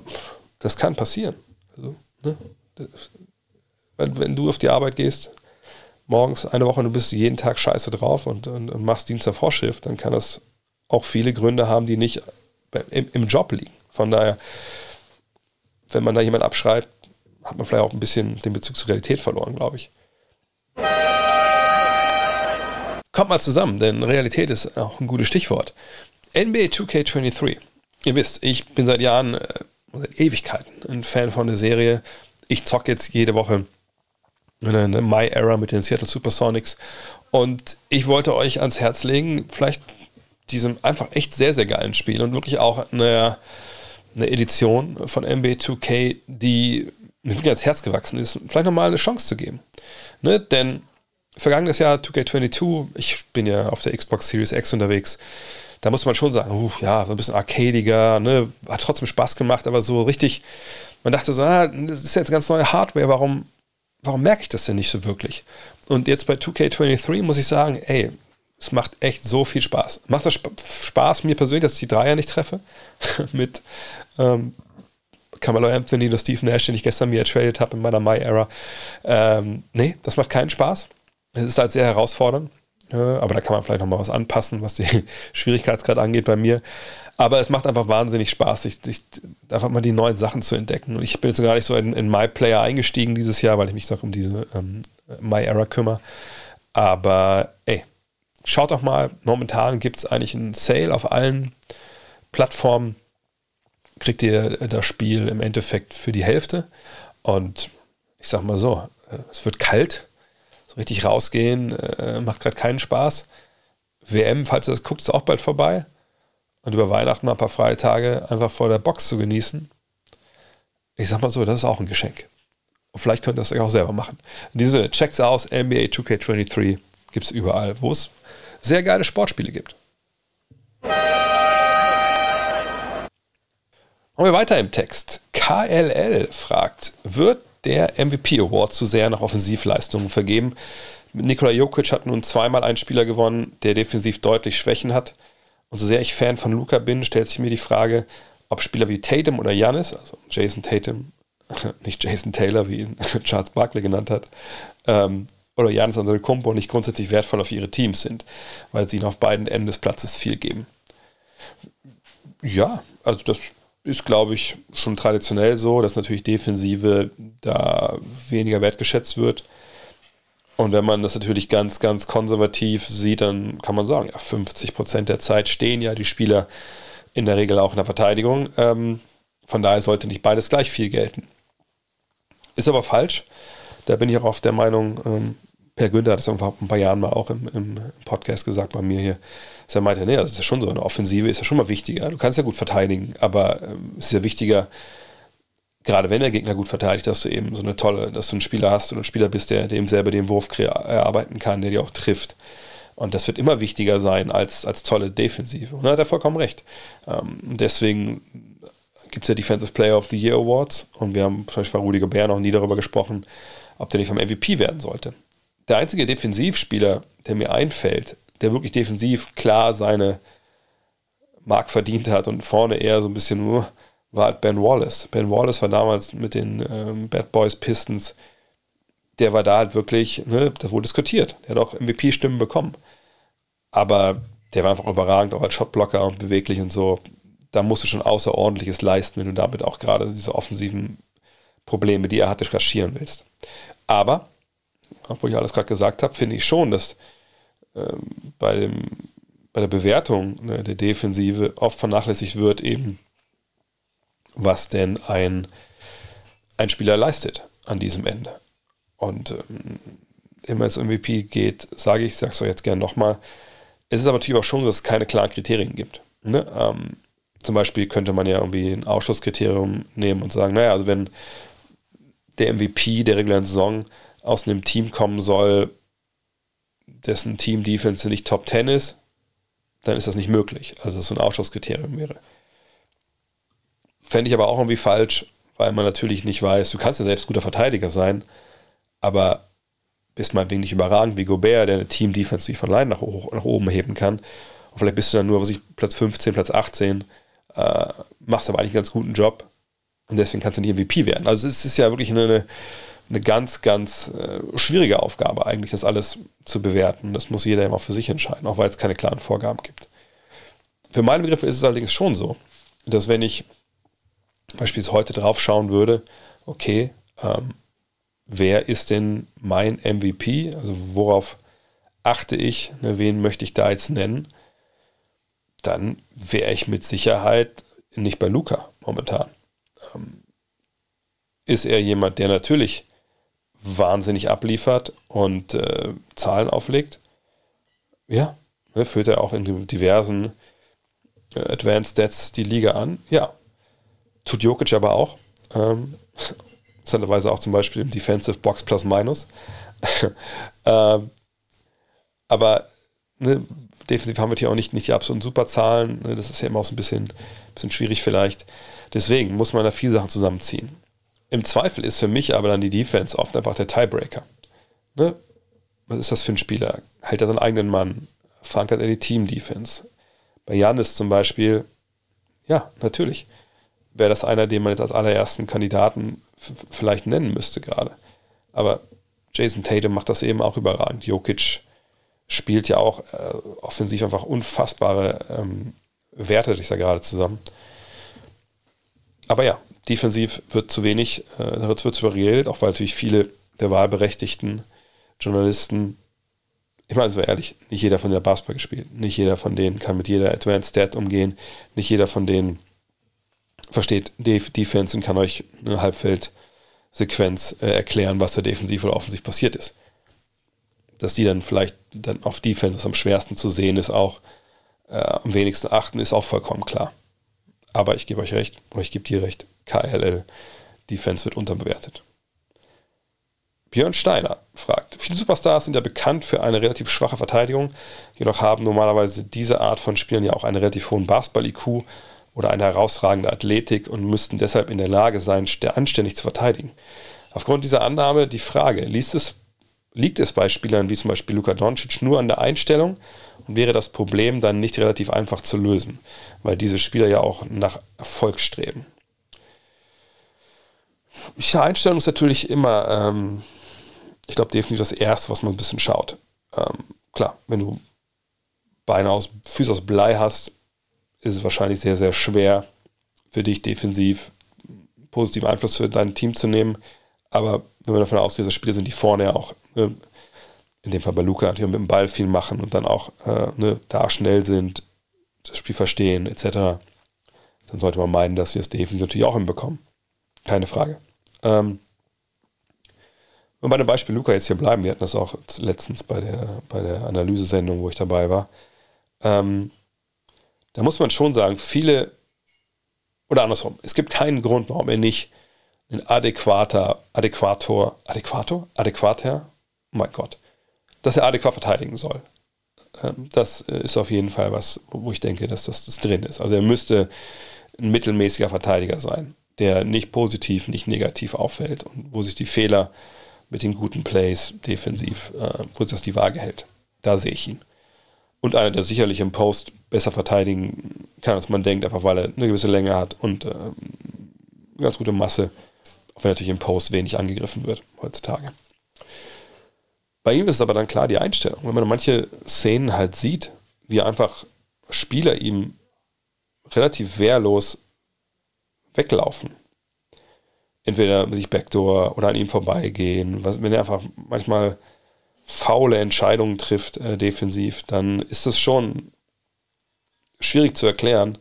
das kann passieren. Also, ne? wenn, wenn du auf die Arbeit gehst, morgens eine Woche und du bist jeden Tag scheiße drauf und, und, und machst Dienst der Vorschrift, dann kann das auch viele Gründe haben, die nicht im, im Job liegen. Von daher, wenn man da jemand abschreibt, hat man vielleicht auch ein bisschen den Bezug zur Realität verloren, glaube ich. Kommt mal zusammen, denn Realität ist auch ein gutes Stichwort. NBA 2K23. Ihr wisst, ich bin seit Jahren, äh, seit Ewigkeiten ein Fan von der Serie. Ich zocke jetzt jede Woche eine My Era mit den Seattle Supersonics. Und ich wollte euch ans Herz legen, vielleicht diesem einfach echt sehr, sehr geilen Spiel und wirklich auch eine, eine Edition von NBA 2K, die mir wirklich ans Herz gewachsen ist, vielleicht nochmal eine Chance zu geben. Ne? Denn vergangenes Jahr 2K22, ich bin ja auf der Xbox Series X unterwegs, da muss man schon sagen, uh, ja, so ein bisschen arcadiger, ne? hat trotzdem Spaß gemacht, aber so richtig, man dachte so, ah, das ist jetzt ganz neue Hardware, warum, warum merke ich das denn nicht so wirklich? Und jetzt bei 2K23 muss ich sagen, ey, es macht echt so viel Spaß. Macht das Spaß mir persönlich, dass ich die Dreier nicht treffe? Mit ähm, Carmelo Anthony oder Steve Nash, den ich gestern mir ertradet habe in meiner My-Era. Ähm, nee, das macht keinen Spaß. Es ist halt sehr herausfordernd. Äh, aber da kann man vielleicht nochmal was anpassen, was die Schwierigkeitsgrad angeht bei mir. Aber es macht einfach wahnsinnig Spaß, sich, sich, einfach mal die neuen Sachen zu entdecken. Und ich bin jetzt gar nicht so in, in My eingestiegen dieses Jahr, weil ich mich doch um diese ähm, My kümmere. Aber ey, schaut doch mal, momentan gibt es eigentlich einen Sale auf allen Plattformen. Kriegt ihr das Spiel im Endeffekt für die Hälfte. Und ich sag mal so, äh, es wird kalt. Richtig rausgehen äh, macht gerade keinen Spaß. WM, falls ihr das guckt, ist auch bald vorbei. Und über Weihnachten mal ein paar freie Tage einfach vor der Box zu genießen. Ich sag mal so, das ist auch ein Geschenk. Und vielleicht könnt ihr es euch auch selber machen. In diesem Sinne, checkt's aus, NBA 2K23 gibt es überall, wo es sehr geile Sportspiele gibt. Machen wir weiter im Text. KLL fragt, wird der MVP Award zu sehr nach Offensivleistungen vergeben? Nikola Jokic hat nun zweimal einen Spieler gewonnen, der defensiv deutlich Schwächen hat. Und so sehr ich Fan von Luca bin, stellt sich mir die Frage, ob Spieler wie Tatum oder Janis, also Jason Tatum, nicht Jason Taylor, wie ihn Charles Barkley genannt hat, ähm, oder Janis Antetokounmpo nicht grundsätzlich wertvoll auf ihre Teams sind, weil sie ihnen auf beiden Enden des Platzes viel geben. Ja, also das ist, glaube ich, schon traditionell so, dass natürlich Defensive da weniger wertgeschätzt wird. Und wenn man das natürlich ganz, ganz konservativ sieht, dann kann man sagen, ja, 50 Prozent der Zeit stehen ja die Spieler in der Regel auch in der Verteidigung. Ähm, von daher sollte nicht beides gleich viel gelten. Ist aber falsch. Da bin ich auch auf der Meinung, ähm, Per Günther hat es vor ein paar Jahren mal auch im, im Podcast gesagt bei mir hier, dass er meinte, nee, das ist ja schon so, eine Offensive ist ja schon mal wichtiger. Du kannst ja gut verteidigen, aber ähm, es ist ja wichtiger, gerade wenn der Gegner gut verteidigt, dass du eben so eine tolle, dass du einen Spieler hast und ein Spieler bist, der dem selber den Wurf erarbeiten kann, der dir auch trifft. Und das wird immer wichtiger sein als, als tolle Defensive. Und da hat er vollkommen recht. Ähm, deswegen gibt es ja Defensive Player of the Year Awards und wir haben zum Beispiel bei Rudi Gobert noch nie darüber gesprochen, ob der nicht vom MVP werden sollte. Der einzige Defensivspieler, der mir einfällt, der wirklich defensiv klar seine Mark verdient hat und vorne eher so ein bisschen nur, war halt Ben Wallace. Ben Wallace war damals mit den ähm, Bad Boys Pistons, der war da halt wirklich, ne, da wurde diskutiert. Der hat auch MVP-Stimmen bekommen. Aber der war einfach überragend, auch als Shotblocker und beweglich und so. Da musst du schon Außerordentliches leisten, wenn du damit auch gerade diese offensiven Probleme, die er hatte, kaschieren willst. Aber, obwohl ich alles gerade gesagt habe, finde ich schon, dass ähm, bei, dem, bei der Bewertung ne, der Defensive oft vernachlässigt wird, eben was denn ein, ein Spieler leistet an diesem Ende. Und ähm, immer als MVP geht, sage ich, sage es euch jetzt gerne nochmal, es ist aber natürlich auch schon so, dass es keine klaren Kriterien gibt. Ne? Ähm, zum Beispiel könnte man ja irgendwie ein Ausschlusskriterium nehmen und sagen, naja, also wenn der MVP der regulären Saison aus einem Team kommen soll, dessen Team-Defense nicht Top 10 ist, dann ist das nicht möglich. Also das so ein Ausschlusskriterium wäre. Fände ich aber auch irgendwie falsch, weil man natürlich nicht weiß, du kannst ja selbst guter Verteidiger sein, aber bist meinetwegen nicht überragend wie Gobert, der eine Team-Defense nicht von allein nach, nach, oben heben kann. Und vielleicht bist du dann nur, was ich, Platz 15, Platz 18, äh, machst aber eigentlich einen ganz guten Job und deswegen kannst du nicht MVP werden. Also es ist ja wirklich eine, eine ganz, ganz äh, schwierige Aufgabe eigentlich, das alles zu bewerten. Das muss jeder immer für sich entscheiden, auch weil es keine klaren Vorgaben gibt. Für meine Begriffe ist es allerdings schon so, dass wenn ich beispielsweise heute drauf schauen würde, okay, ähm, wer ist denn mein MVP? Also worauf achte ich? Ne, wen möchte ich da jetzt nennen? Dann wäre ich mit Sicherheit nicht bei Luca momentan. Ähm, ist er jemand, der natürlich wahnsinnig abliefert und äh, Zahlen auflegt? Ja, ne, führt er auch in diversen äh, Advanced Stats die Liga an? Ja. Tut Jokic aber auch. Ähm, interessanterweise auch zum Beispiel im Defensive Box Plus Minus. ähm, aber ne, defensiv haben wir hier auch nicht, nicht die absoluten Superzahlen. Ne, das ist ja immer auch so ein bisschen, bisschen schwierig vielleicht. Deswegen muss man da viele Sachen zusammenziehen. Im Zweifel ist für mich aber dann die Defense oft einfach der Tiebreaker. Ne? Was ist das für ein Spieler? Hält er seinen eigenen Mann? Verankert er die Team-Defense? Bei Janis zum Beispiel, ja, natürlich wäre das einer, den man jetzt als allerersten Kandidaten vielleicht nennen müsste gerade. Aber Jason Tatum macht das eben auch überragend. Jokic spielt ja auch äh, offensiv einfach unfassbare ähm, Werte, ich sage gerade zusammen. Aber ja, defensiv wird zu wenig, äh, da wird, zu geredet, auch weil natürlich viele der wahlberechtigten Journalisten, ich meine, so ehrlich, nicht jeder von der Basketball gespielt, nicht jeder von denen kann mit jeder Advanced Stat umgehen, nicht jeder von denen versteht Defense und kann euch eine Halbfeldsequenz äh, erklären, was da defensiv oder offensiv passiert ist. Dass die dann vielleicht dann auf Defense was am schwersten zu sehen ist, auch äh, am wenigsten achten, ist auch vollkommen klar. Aber ich gebe euch recht, oder ich gebe dir recht, KLL, Defense wird unterbewertet. Björn Steiner fragt, viele Superstars sind ja bekannt für eine relativ schwache Verteidigung, jedoch haben normalerweise diese Art von Spielern ja auch einen relativ hohen Basketball-IQ oder eine herausragende Athletik und müssten deshalb in der Lage sein, anständig zu verteidigen. Aufgrund dieser Annahme die Frage, es, liegt es bei Spielern wie zum Beispiel Luka Doncic nur an der Einstellung und wäre das Problem dann nicht relativ einfach zu lösen, weil diese Spieler ja auch nach Erfolg streben? Ja, Einstellung ist natürlich immer, ähm, ich glaube, definitiv das Erste, was man ein bisschen schaut. Ähm, klar, wenn du Beine aus, Füße aus Blei hast, ist es wahrscheinlich sehr, sehr schwer für dich defensiv positiven Einfluss für dein Team zu nehmen. Aber wenn wir davon ausgehen, dass Spieler sind, die vorne ja auch, äh, in dem Fall bei Luca, natürlich mit dem Ball viel machen und dann auch äh, ne, da schnell sind, das Spiel verstehen, etc., dann sollte man meinen, dass sie das defensiv natürlich auch hinbekommen. Keine Frage. Ähm, und bei dem Beispiel Luca jetzt hier bleiben, wir hatten das auch letztens bei der, bei der Analysesendung, wo ich dabei war. Ähm, da muss man schon sagen, viele, oder andersrum, es gibt keinen Grund, warum er nicht ein adäquater, adäquator, adäquator, adäquater, oh mein Gott, dass er adäquat verteidigen soll. Ähm, das ist auf jeden Fall was, wo ich denke, dass das, das drin ist. Also er müsste ein mittelmäßiger Verteidiger sein, der nicht positiv, nicht negativ auffällt und wo sich die Fehler mit den guten Plays defensiv, äh, wo sich das die Waage hält. Da sehe ich ihn. Und einer, der sicherlich im Post besser verteidigen kann, als man denkt, einfach weil er eine gewisse Länge hat und äh, ganz gute Masse, auch wenn natürlich im Post wenig angegriffen wird heutzutage. Bei ihm ist es aber dann klar die Einstellung. Wenn man manche Szenen halt sieht, wie einfach Spieler ihm relativ wehrlos weglaufen. Entweder sich Backdoor oder an ihm vorbeigehen. Was, wenn er einfach manchmal faule Entscheidungen trifft äh, defensiv, dann ist es schon schwierig zu erklären,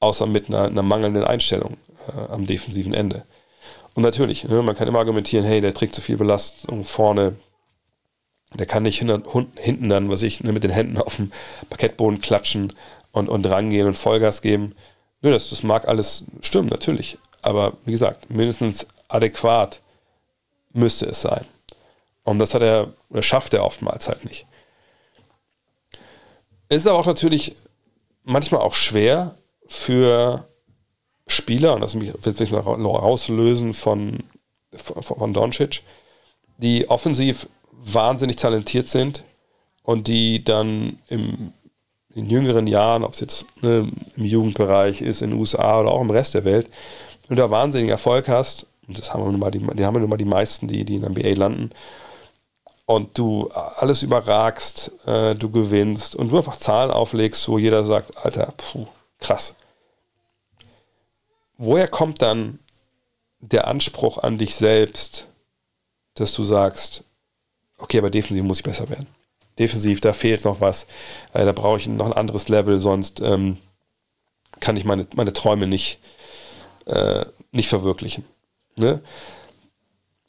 außer mit einer, einer mangelnden Einstellung äh, am defensiven Ende. Und natürlich, ne, man kann immer argumentieren, hey, der trägt zu viel Belastung vorne, der kann nicht hinten, hinten dann, was ich, ne, mit den Händen auf dem Parkettboden klatschen und, und rangehen und Vollgas geben. Nö, das, das mag alles stimmen, natürlich. Aber wie gesagt, mindestens adäquat müsste es sein. Und das hat er, oder schafft er oftmals halt nicht. Es ist aber auch natürlich manchmal auch schwer für Spieler, und das will ich mal rauslösen von, von, von Doncic, die offensiv wahnsinnig talentiert sind und die dann im, in jüngeren Jahren, ob es jetzt ne, im Jugendbereich ist, in den USA oder auch im Rest der Welt, wenn du da wahnsinnigen Erfolg hast, und das haben wir nun mal die, die haben wir nun mal die meisten, die, die in der NBA landen, und du alles überragst, äh, du gewinnst und du einfach Zahlen auflegst, wo jeder sagt, Alter, puh, krass. Woher kommt dann der Anspruch an dich selbst, dass du sagst, okay, aber defensiv muss ich besser werden. Defensiv, da fehlt noch was. Äh, da brauche ich noch ein anderes Level, sonst ähm, kann ich meine, meine Träume nicht, äh, nicht verwirklichen. Ne?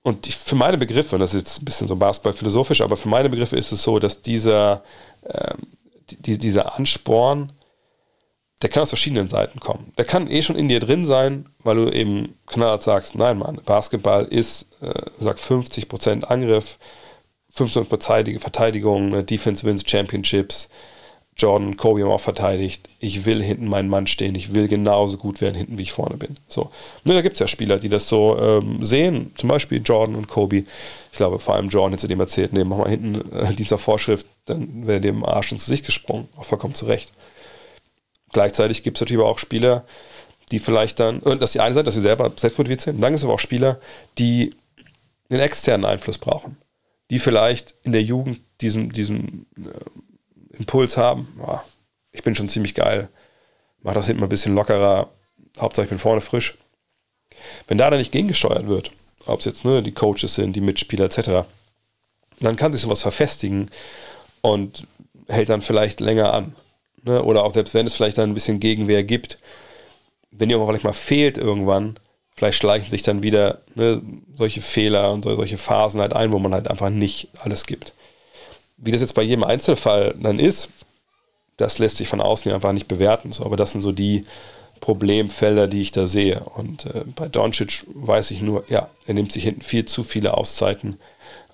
Und für meine Begriffe, und das ist jetzt ein bisschen so Basketball-philosophisch, aber für meine Begriffe ist es so, dass dieser, ähm, die, dieser Ansporn, der kann aus verschiedenen Seiten kommen. Der kann eh schon in dir drin sein, weil du eben knallhart sagst, nein Mann, Basketball ist, äh, sagt 50% Angriff, 15% Verteidigung, ne, Defense wins Championships, Jordan, Kobe haben auch verteidigt. Ich will hinten meinen Mann stehen. Ich will genauso gut werden hinten, wie ich vorne bin. So. Ne, da gibt es ja Spieler, die das so ähm, sehen. Zum Beispiel Jordan und Kobe. Ich glaube, vor allem Jordan zu dem erzählt, nee, mach mal hinten äh, dieser Vorschrift, dann wäre dem Arsch ins Gesicht gesprungen. Auch vollkommen zurecht. Gleichzeitig gibt es natürlich aber auch Spieler, die vielleicht dann, und das ist die eine Seite, dass sie selber selbstmotiviert sind. Dann gibt es aber auch Spieler, die einen externen Einfluss brauchen. Die vielleicht in der Jugend diesen, diesen äh, Impuls haben, oh, ich bin schon ziemlich geil, mach das hinten mal ein bisschen lockerer, Hauptsache ich bin vorne frisch. Wenn da dann nicht gegengesteuert wird, ob es jetzt ne, die Coaches sind, die Mitspieler etc., dann kann sich sowas verfestigen und hält dann vielleicht länger an. Ne? Oder auch selbst wenn es vielleicht dann ein bisschen Gegenwehr gibt, wenn die aber vielleicht mal fehlt irgendwann, vielleicht schleichen sich dann wieder ne, solche Fehler und solche Phasen halt ein, wo man halt einfach nicht alles gibt. Wie das jetzt bei jedem Einzelfall dann ist, das lässt sich von außen einfach nicht bewerten. So, aber das sind so die Problemfelder, die ich da sehe. Und äh, bei Doncic weiß ich nur, ja, er nimmt sich hinten viel zu viele Auszeiten.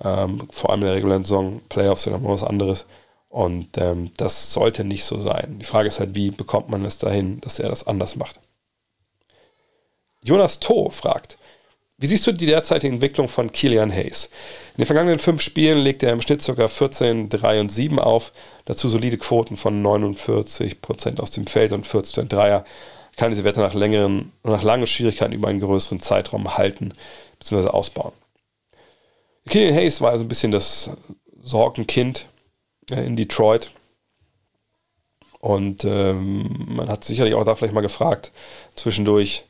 Ähm, vor allem in der regulären Saison, Playoffs sind nochmal was anderes. Und ähm, das sollte nicht so sein. Die Frage ist halt, wie bekommt man es dahin, dass er das anders macht? Jonas To fragt, wie siehst du die derzeitige Entwicklung von Kilian Hayes? In den vergangenen fünf Spielen legt er im Schnitt ca. 14, 3 und 7 auf, dazu solide Quoten von 49% aus dem Feld und 40 Dreier. Kann diese Wette nach längeren, nach langen Schwierigkeiten über einen größeren Zeitraum halten bzw. ausbauen. Kilian Hayes war also ein bisschen das Sorgenkind äh, in Detroit. Und ähm, man hat sicherlich auch da vielleicht mal gefragt, zwischendurch,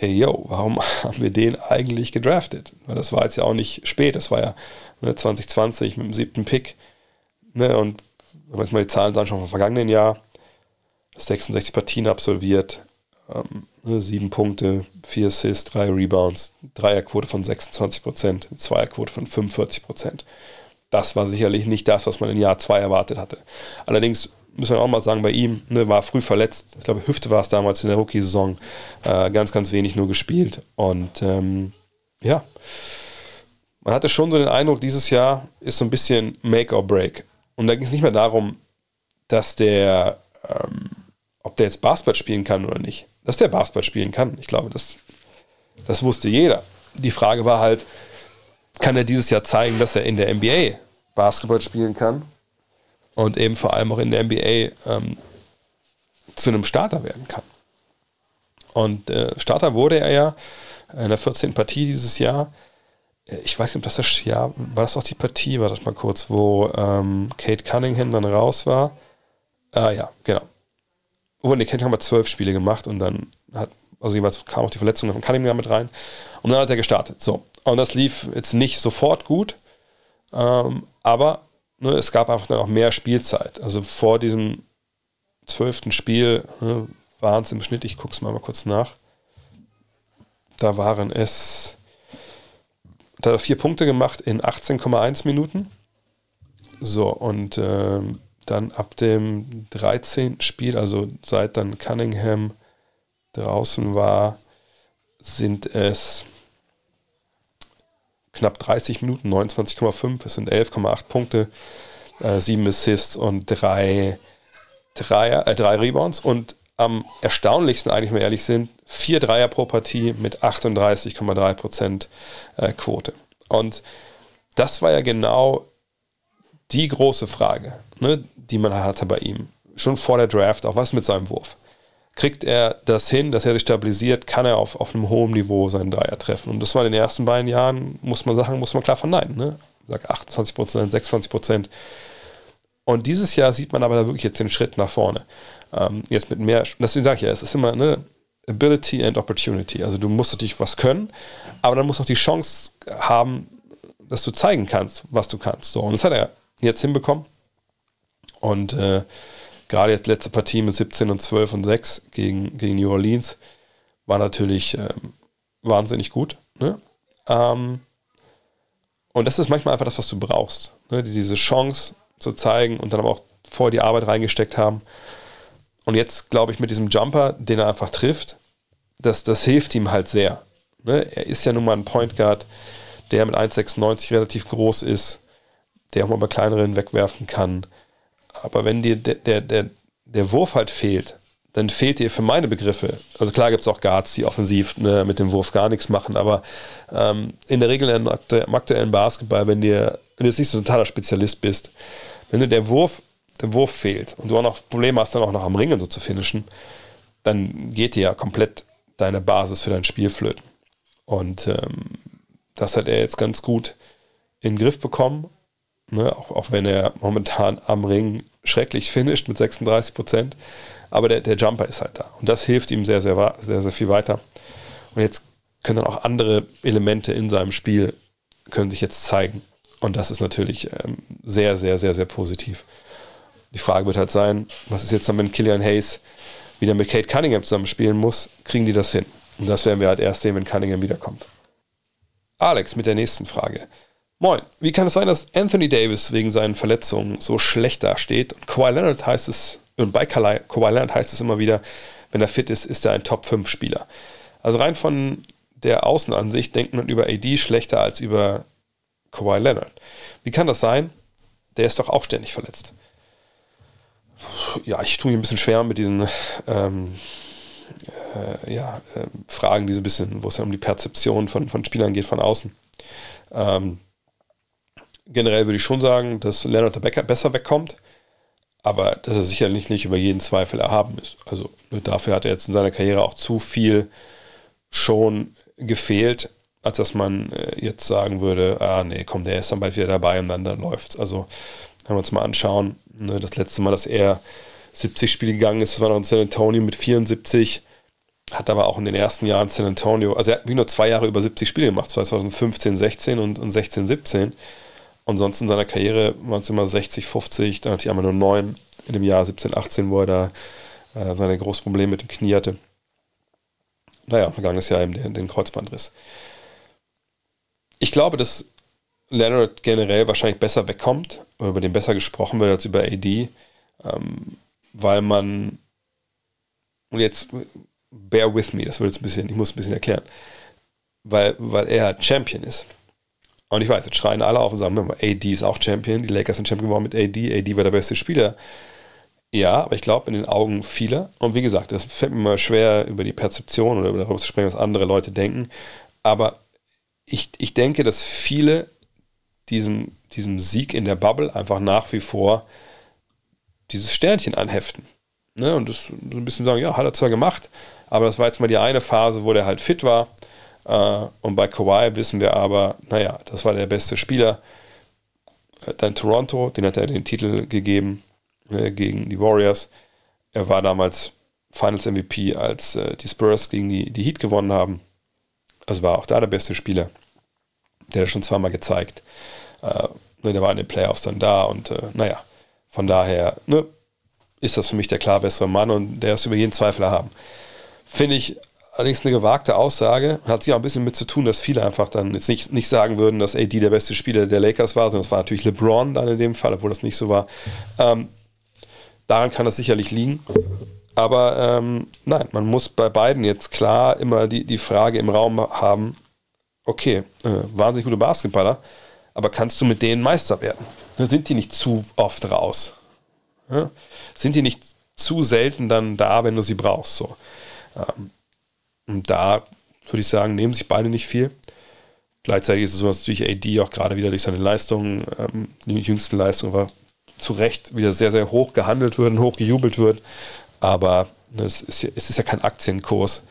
ey, yo, warum haben wir den eigentlich gedraftet? Das war jetzt ja auch nicht spät, das war ja ne, 2020 mit dem siebten Pick. Ne, und wenn wir jetzt mal die Zahlen schon vom vergangenen Jahr, 66 Partien absolviert, ähm, ne, sieben Punkte, vier Assists, drei Rebounds, Dreierquote von 26 Prozent, Zweierquote von 45 Prozent. Das war sicherlich nicht das, was man in Jahr zwei erwartet hatte. Allerdings müssen wir auch mal sagen, bei ihm ne, war früh verletzt. Ich glaube, Hüfte war es damals in der Rookie-Saison. Äh, ganz, ganz wenig nur gespielt. Und ähm, ja, man hatte schon so den Eindruck, dieses Jahr ist so ein bisschen Make or Break. Und da ging es nicht mehr darum, dass der, ähm, ob der jetzt Basketball spielen kann oder nicht. Dass der Basketball spielen kann. Ich glaube, das, das wusste jeder. Die Frage war halt, kann er dieses Jahr zeigen, dass er in der NBA Basketball spielen kann? Und eben vor allem auch in der NBA ähm, zu einem Starter werden kann. Und äh, Starter wurde er ja in der 14. Partie dieses Jahr. Äh, ich weiß nicht, ob das das Jahr war, das auch die Partie, war das mal kurz, wo ähm, Kate Cunningham dann raus war. Ah ja, genau. Wo nee, Kate Cunningham hat zwölf Spiele gemacht und dann hat, also jeweils kam auch die Verletzung von Cunningham mit rein. Und dann hat er gestartet. So. Und das lief jetzt nicht sofort gut, ähm, aber ne, es gab einfach dann auch mehr Spielzeit. Also vor diesem zwölften Spiel ne, waren es im Schnitt, ich gucke es mal, mal kurz nach, da waren es, da hat er vier Punkte gemacht in 18,1 Minuten. So, und äh, dann ab dem 13. Spiel, also seit dann Cunningham draußen war, sind es knapp 30 Minuten, 29,5, es sind 11,8 Punkte, äh, 7 Assists und 3, 3, äh, 3 Rebounds und am erstaunlichsten, eigentlich mal ehrlich sind, 4 Dreier pro Partie mit 38,3% äh, Quote. Und das war ja genau die große Frage, ne, die man hatte bei ihm. Schon vor der Draft, auch was mit seinem Wurf kriegt er das hin, dass er sich stabilisiert, kann er auf, auf einem hohen Niveau seinen Dreier treffen. Und das war in den ersten beiden Jahren, muss man sagen, muss man klar verneinen. Ne? Sag 28 Prozent, 26 Prozent. Und dieses Jahr sieht man aber da wirklich jetzt den Schritt nach vorne. Ähm, jetzt mit mehr, deswegen sage ich ja, es ist immer ne, Ability and Opportunity. Also du musst natürlich was können, aber dann musst du auch die Chance haben, dass du zeigen kannst, was du kannst. So, und das hat er jetzt hinbekommen. Und äh, gerade jetzt letzte Partie mit 17 und 12 und 6 gegen, gegen New Orleans war natürlich ähm, wahnsinnig gut. Ne? Ähm, und das ist manchmal einfach das, was du brauchst. Ne? Diese Chance zu zeigen und dann aber auch vorher die Arbeit reingesteckt haben. Und jetzt glaube ich mit diesem Jumper, den er einfach trifft, das, das hilft ihm halt sehr. Ne? Er ist ja nun mal ein Point Guard, der mit 1,96 relativ groß ist, der auch mal bei kleineren wegwerfen kann. Aber wenn dir der, der, der, der Wurf halt fehlt, dann fehlt dir für meine Begriffe, also klar gibt es auch Guards, die offensiv ne, mit dem Wurf gar nichts machen, aber ähm, in der Regel im aktuellen Basketball, wenn, dir, wenn du jetzt nicht so ein totaler Spezialist bist, wenn dir der Wurf, der Wurf fehlt und du auch noch Probleme hast, dann auch noch am Ringen so zu finishen, dann geht dir ja komplett deine Basis für dein Spiel flöten. Und ähm, das hat er jetzt ganz gut in den Griff bekommen Ne? Auch, auch wenn er momentan am Ring schrecklich finisht mit 36 Prozent. Aber der, der Jumper ist halt da. Und das hilft ihm sehr, sehr, sehr, sehr viel weiter. Und jetzt können dann auch andere Elemente in seinem Spiel können sich jetzt zeigen. Und das ist natürlich ähm, sehr, sehr, sehr, sehr positiv. Die Frage wird halt sein, was ist jetzt dann, wenn Killian Hayes wieder mit Kate Cunningham zusammen spielen muss, kriegen die das hin? Und das werden wir halt erst sehen, wenn Cunningham wiederkommt. Alex mit der nächsten Frage. Moin, wie kann es sein, dass Anthony Davis wegen seinen Verletzungen so schlecht dasteht? Und Kawhi Leonard heißt es, und bei Kawhi, Leonard heißt es immer wieder, wenn er fit ist, ist er ein Top-5-Spieler. Also rein von der Außenansicht denkt man über AD schlechter als über Kawhi Leonard. Wie kann das sein? Der ist doch auch ständig verletzt. Ja, ich tue mich ein bisschen schwer mit diesen ähm, äh, ja, äh, Fragen, die so ein bisschen, wo es ja um die Perzeption von, von Spielern geht von außen. Ähm, generell würde ich schon sagen, dass Leonard Becker besser wegkommt, aber dass er sicherlich nicht über jeden Zweifel erhaben ist. Also dafür hat er jetzt in seiner Karriere auch zu viel schon gefehlt, als dass man äh, jetzt sagen würde, ah nee, komm, der ist dann bald wieder dabei und dann, dann läuft's. Also wenn wir uns mal anschauen, ne, das letzte Mal, dass er 70 Spiele gegangen ist. Das war noch in San Antonio mit 74. Hat aber auch in den ersten Jahren San Antonio, also er hat wie nur zwei Jahre über 70 Spiele gemacht, 2015, 16 und, und 16, 17. Und sonst in seiner Karriere waren es immer 60, 50, dann hatte ich einmal nur 9 in dem Jahr 17, 18, wo er da äh, seine großen Probleme mit dem Knie hatte. Naja, vergangenes Jahr eben den, den Kreuzbandriss. Ich glaube, dass Leonard generell wahrscheinlich besser wegkommt, oder über den besser gesprochen wird als über AD, ähm, weil man, und jetzt bear with me, das wird jetzt ein bisschen, ich muss ein bisschen erklären, weil, weil er Champion ist. Und ich weiß, jetzt schreien alle auf und sagen, AD ist auch Champion, die Lakers sind Champion geworden mit AD, AD war der beste Spieler. Ja, aber ich glaube in den Augen vieler, und wie gesagt, das fällt mir mal schwer über die Perzeption oder darüber zu sprechen, was andere Leute denken, aber ich, ich denke, dass viele diesem, diesem Sieg in der Bubble einfach nach wie vor dieses Sternchen anheften. Ne? Und das so ein bisschen sagen, ja, hat er zwar gemacht, aber das war jetzt mal die eine Phase, wo der halt fit war. Äh, und bei Kawhi wissen wir aber, naja, das war der beste Spieler. Äh, dann Toronto, den hat er den Titel gegeben äh, gegen die Warriors. Er war damals Finals MVP, als die Spurs gegen die, Heat gewonnen haben. Also war auch da der beste Spieler. Der hat schon zweimal gezeigt. Ne, der war in den Playoffs dann da und naja, von daher ne, ist das für mich der klar bessere Mann und der ist über jeden Zweifel erhaben. Finde ich allerdings eine gewagte Aussage. Hat sich auch ein bisschen mit zu tun, dass viele einfach dann jetzt nicht, nicht sagen würden, dass AD der beste Spieler der Lakers war, sondern es war natürlich LeBron dann in dem Fall, obwohl das nicht so war. Ähm, daran kann das sicherlich liegen. Aber ähm, nein, man muss bei beiden jetzt klar immer die, die Frage im Raum haben, okay, äh, wahnsinnig gute Basketballer, aber kannst du mit denen Meister werden? Sind die nicht zu oft raus? Ja? Sind die nicht zu selten dann da, wenn du sie brauchst? So. Ähm, und da würde ich sagen, nehmen sich beide nicht viel. Gleichzeitig ist es so, dass natürlich AD auch gerade wieder durch seine Leistungen, ähm, die jüngsten Leistungen war zu Recht wieder sehr, sehr hoch gehandelt wird und hoch gejubelt wird. Aber es ist, ja, es ist ja kein Aktienkurs,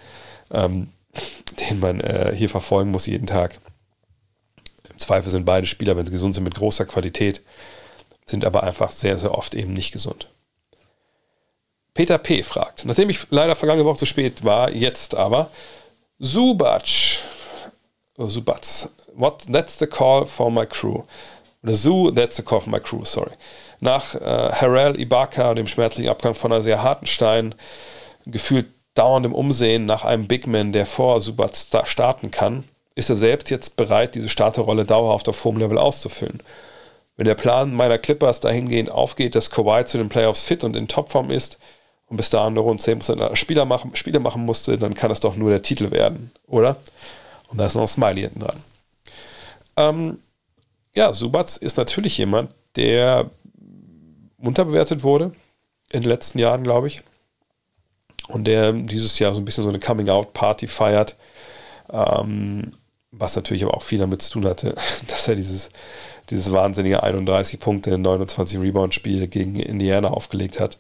ähm, den man äh, hier verfolgen muss jeden Tag. Im Zweifel sind beide Spieler, wenn sie gesund sind, mit großer Qualität, sind aber einfach sehr, sehr oft eben nicht gesund. Peter P. fragt, nachdem ich leider vergangene Woche zu spät war, jetzt aber, Subac, oh, Subac, what, that's the call for my crew. Oder Zoo, that's the call for my crew, sorry. Nach äh, Harrell Ibaka, dem schmerzlichen Abgang von einer sehr harten Stein, gefühlt dauerndem Umsehen nach einem Big Man, der vor Subac starten kann, ist er selbst jetzt bereit, diese Starterrolle dauerhaft auf hohem Level auszufüllen. Wenn der Plan meiner Clippers dahingehend aufgeht, dass Kawhi zu den Playoffs fit und in Topform ist, und bis dahin nur rund 10% Spieler machen, Spieler machen musste, dann kann es doch nur der Titel werden, oder? Und da ist noch ein Smiley hinten dran. Ähm, ja, Subatz ist natürlich jemand, der unterbewertet wurde in den letzten Jahren, glaube ich. Und der dieses Jahr so ein bisschen so eine Coming-out-Party feiert. Ähm, was natürlich aber auch viel damit zu tun hatte, dass er dieses, dieses wahnsinnige 31 Punkte in 29 Rebound-Spiele gegen Indiana aufgelegt hat.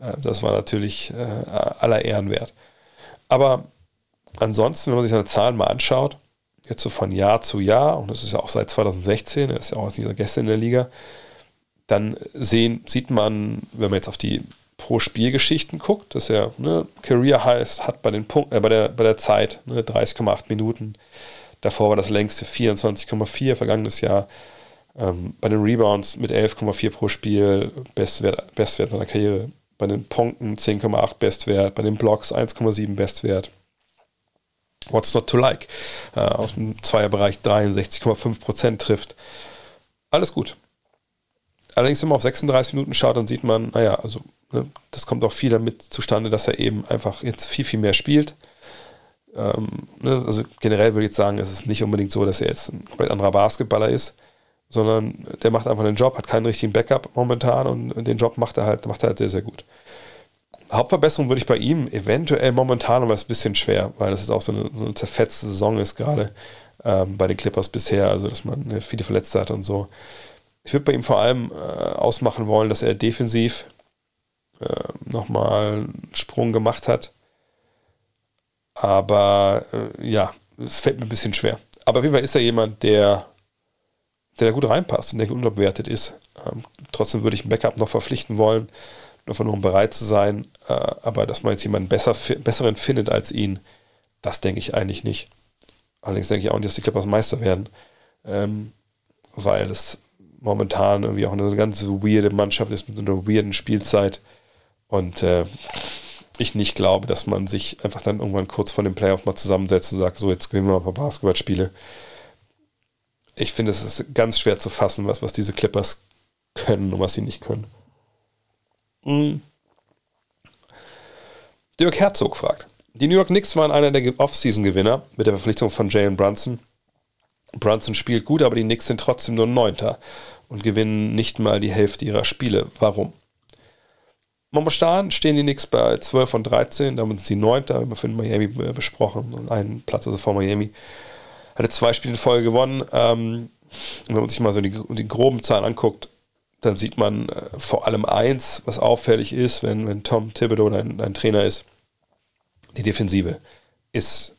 Äh, das war natürlich äh, aller Ehren wert. Aber ansonsten, wenn man sich seine Zahlen mal anschaut, jetzt so von Jahr zu Jahr, und das ist ja auch seit 2016, er ist ja auch aus dieser Gäste in der Liga, dann sehen, sieht man, wenn man jetzt auf die Pro-Spiel-Geschichten guckt, dass er ne, Career Highs hat bei, den Punkt, äh, bei, der, bei der Zeit, ne, 30,8 Minuten. Davor war das längste 24,4 vergangenes Jahr. Ähm, bei den Rebounds mit 11,4 pro Spiel, Bestwert, Bestwert seiner Karriere bei den Punkten 10,8 Bestwert, bei den Blocks 1,7 Bestwert. What's not to like? Äh, aus dem Zweierbereich 63,5% trifft. Alles gut. Allerdings, wenn man auf 36 Minuten schaut, dann sieht man, naja, also ne, das kommt auch viel damit zustande, dass er eben einfach jetzt viel, viel mehr spielt. Ähm, ne, also generell würde ich jetzt sagen, es ist nicht unbedingt so, dass er jetzt ein komplett anderer Basketballer ist sondern der macht einfach einen Job, hat keinen richtigen Backup momentan und den Job macht er halt, macht er halt sehr, sehr gut. Hauptverbesserung würde ich bei ihm eventuell momentan, aber es ist ein bisschen schwer, weil das ist auch so eine, so eine zerfetzte Saison ist gerade ähm, bei den Clippers bisher, also dass man ne, viele Verletzte hat und so. Ich würde bei ihm vor allem äh, ausmachen wollen, dass er defensiv äh, nochmal einen Sprung gemacht hat. Aber äh, ja, es fällt mir ein bisschen schwer. Aber auf jeden Fall ist er jemand, der der da gut reinpasst und der gut unterbewertet ist. Ähm, trotzdem würde ich ein Backup noch verpflichten wollen. einfach nur um bereit zu sein. Äh, aber dass man jetzt jemanden besser, besseren findet als ihn, das denke ich eigentlich nicht. Allerdings denke ich auch nicht, dass die Clippers Meister werden, ähm, weil es momentan irgendwie auch eine ganz weirde Mannschaft ist mit einer weirden Spielzeit und äh, ich nicht glaube, dass man sich einfach dann irgendwann kurz vor dem Playoff mal zusammensetzt und sagt, so jetzt gewinnen wir mal ein paar Basketballspiele. Ich finde, es ist ganz schwer zu fassen, was, was diese Clippers können und was sie nicht können. Mhm. Dirk Herzog fragt. Die New York Knicks waren einer der Offseason-Gewinner mit der Verpflichtung von Jalen Brunson. Brunson spielt gut, aber die Knicks sind trotzdem nur Neunter und gewinnen nicht mal die Hälfte ihrer Spiele. Warum? Momentan stehen die Knicks bei 12 von 13, damit sind sie Neunter, haben wir für Miami besprochen, und einen Platz also vor Miami. Hatte zwei Spiele in Folge gewonnen. Ähm, wenn man sich mal so die, die groben Zahlen anguckt, dann sieht man äh, vor allem eins, was auffällig ist, wenn, wenn Tom Thibodeau dein, dein Trainer ist. Die Defensive ist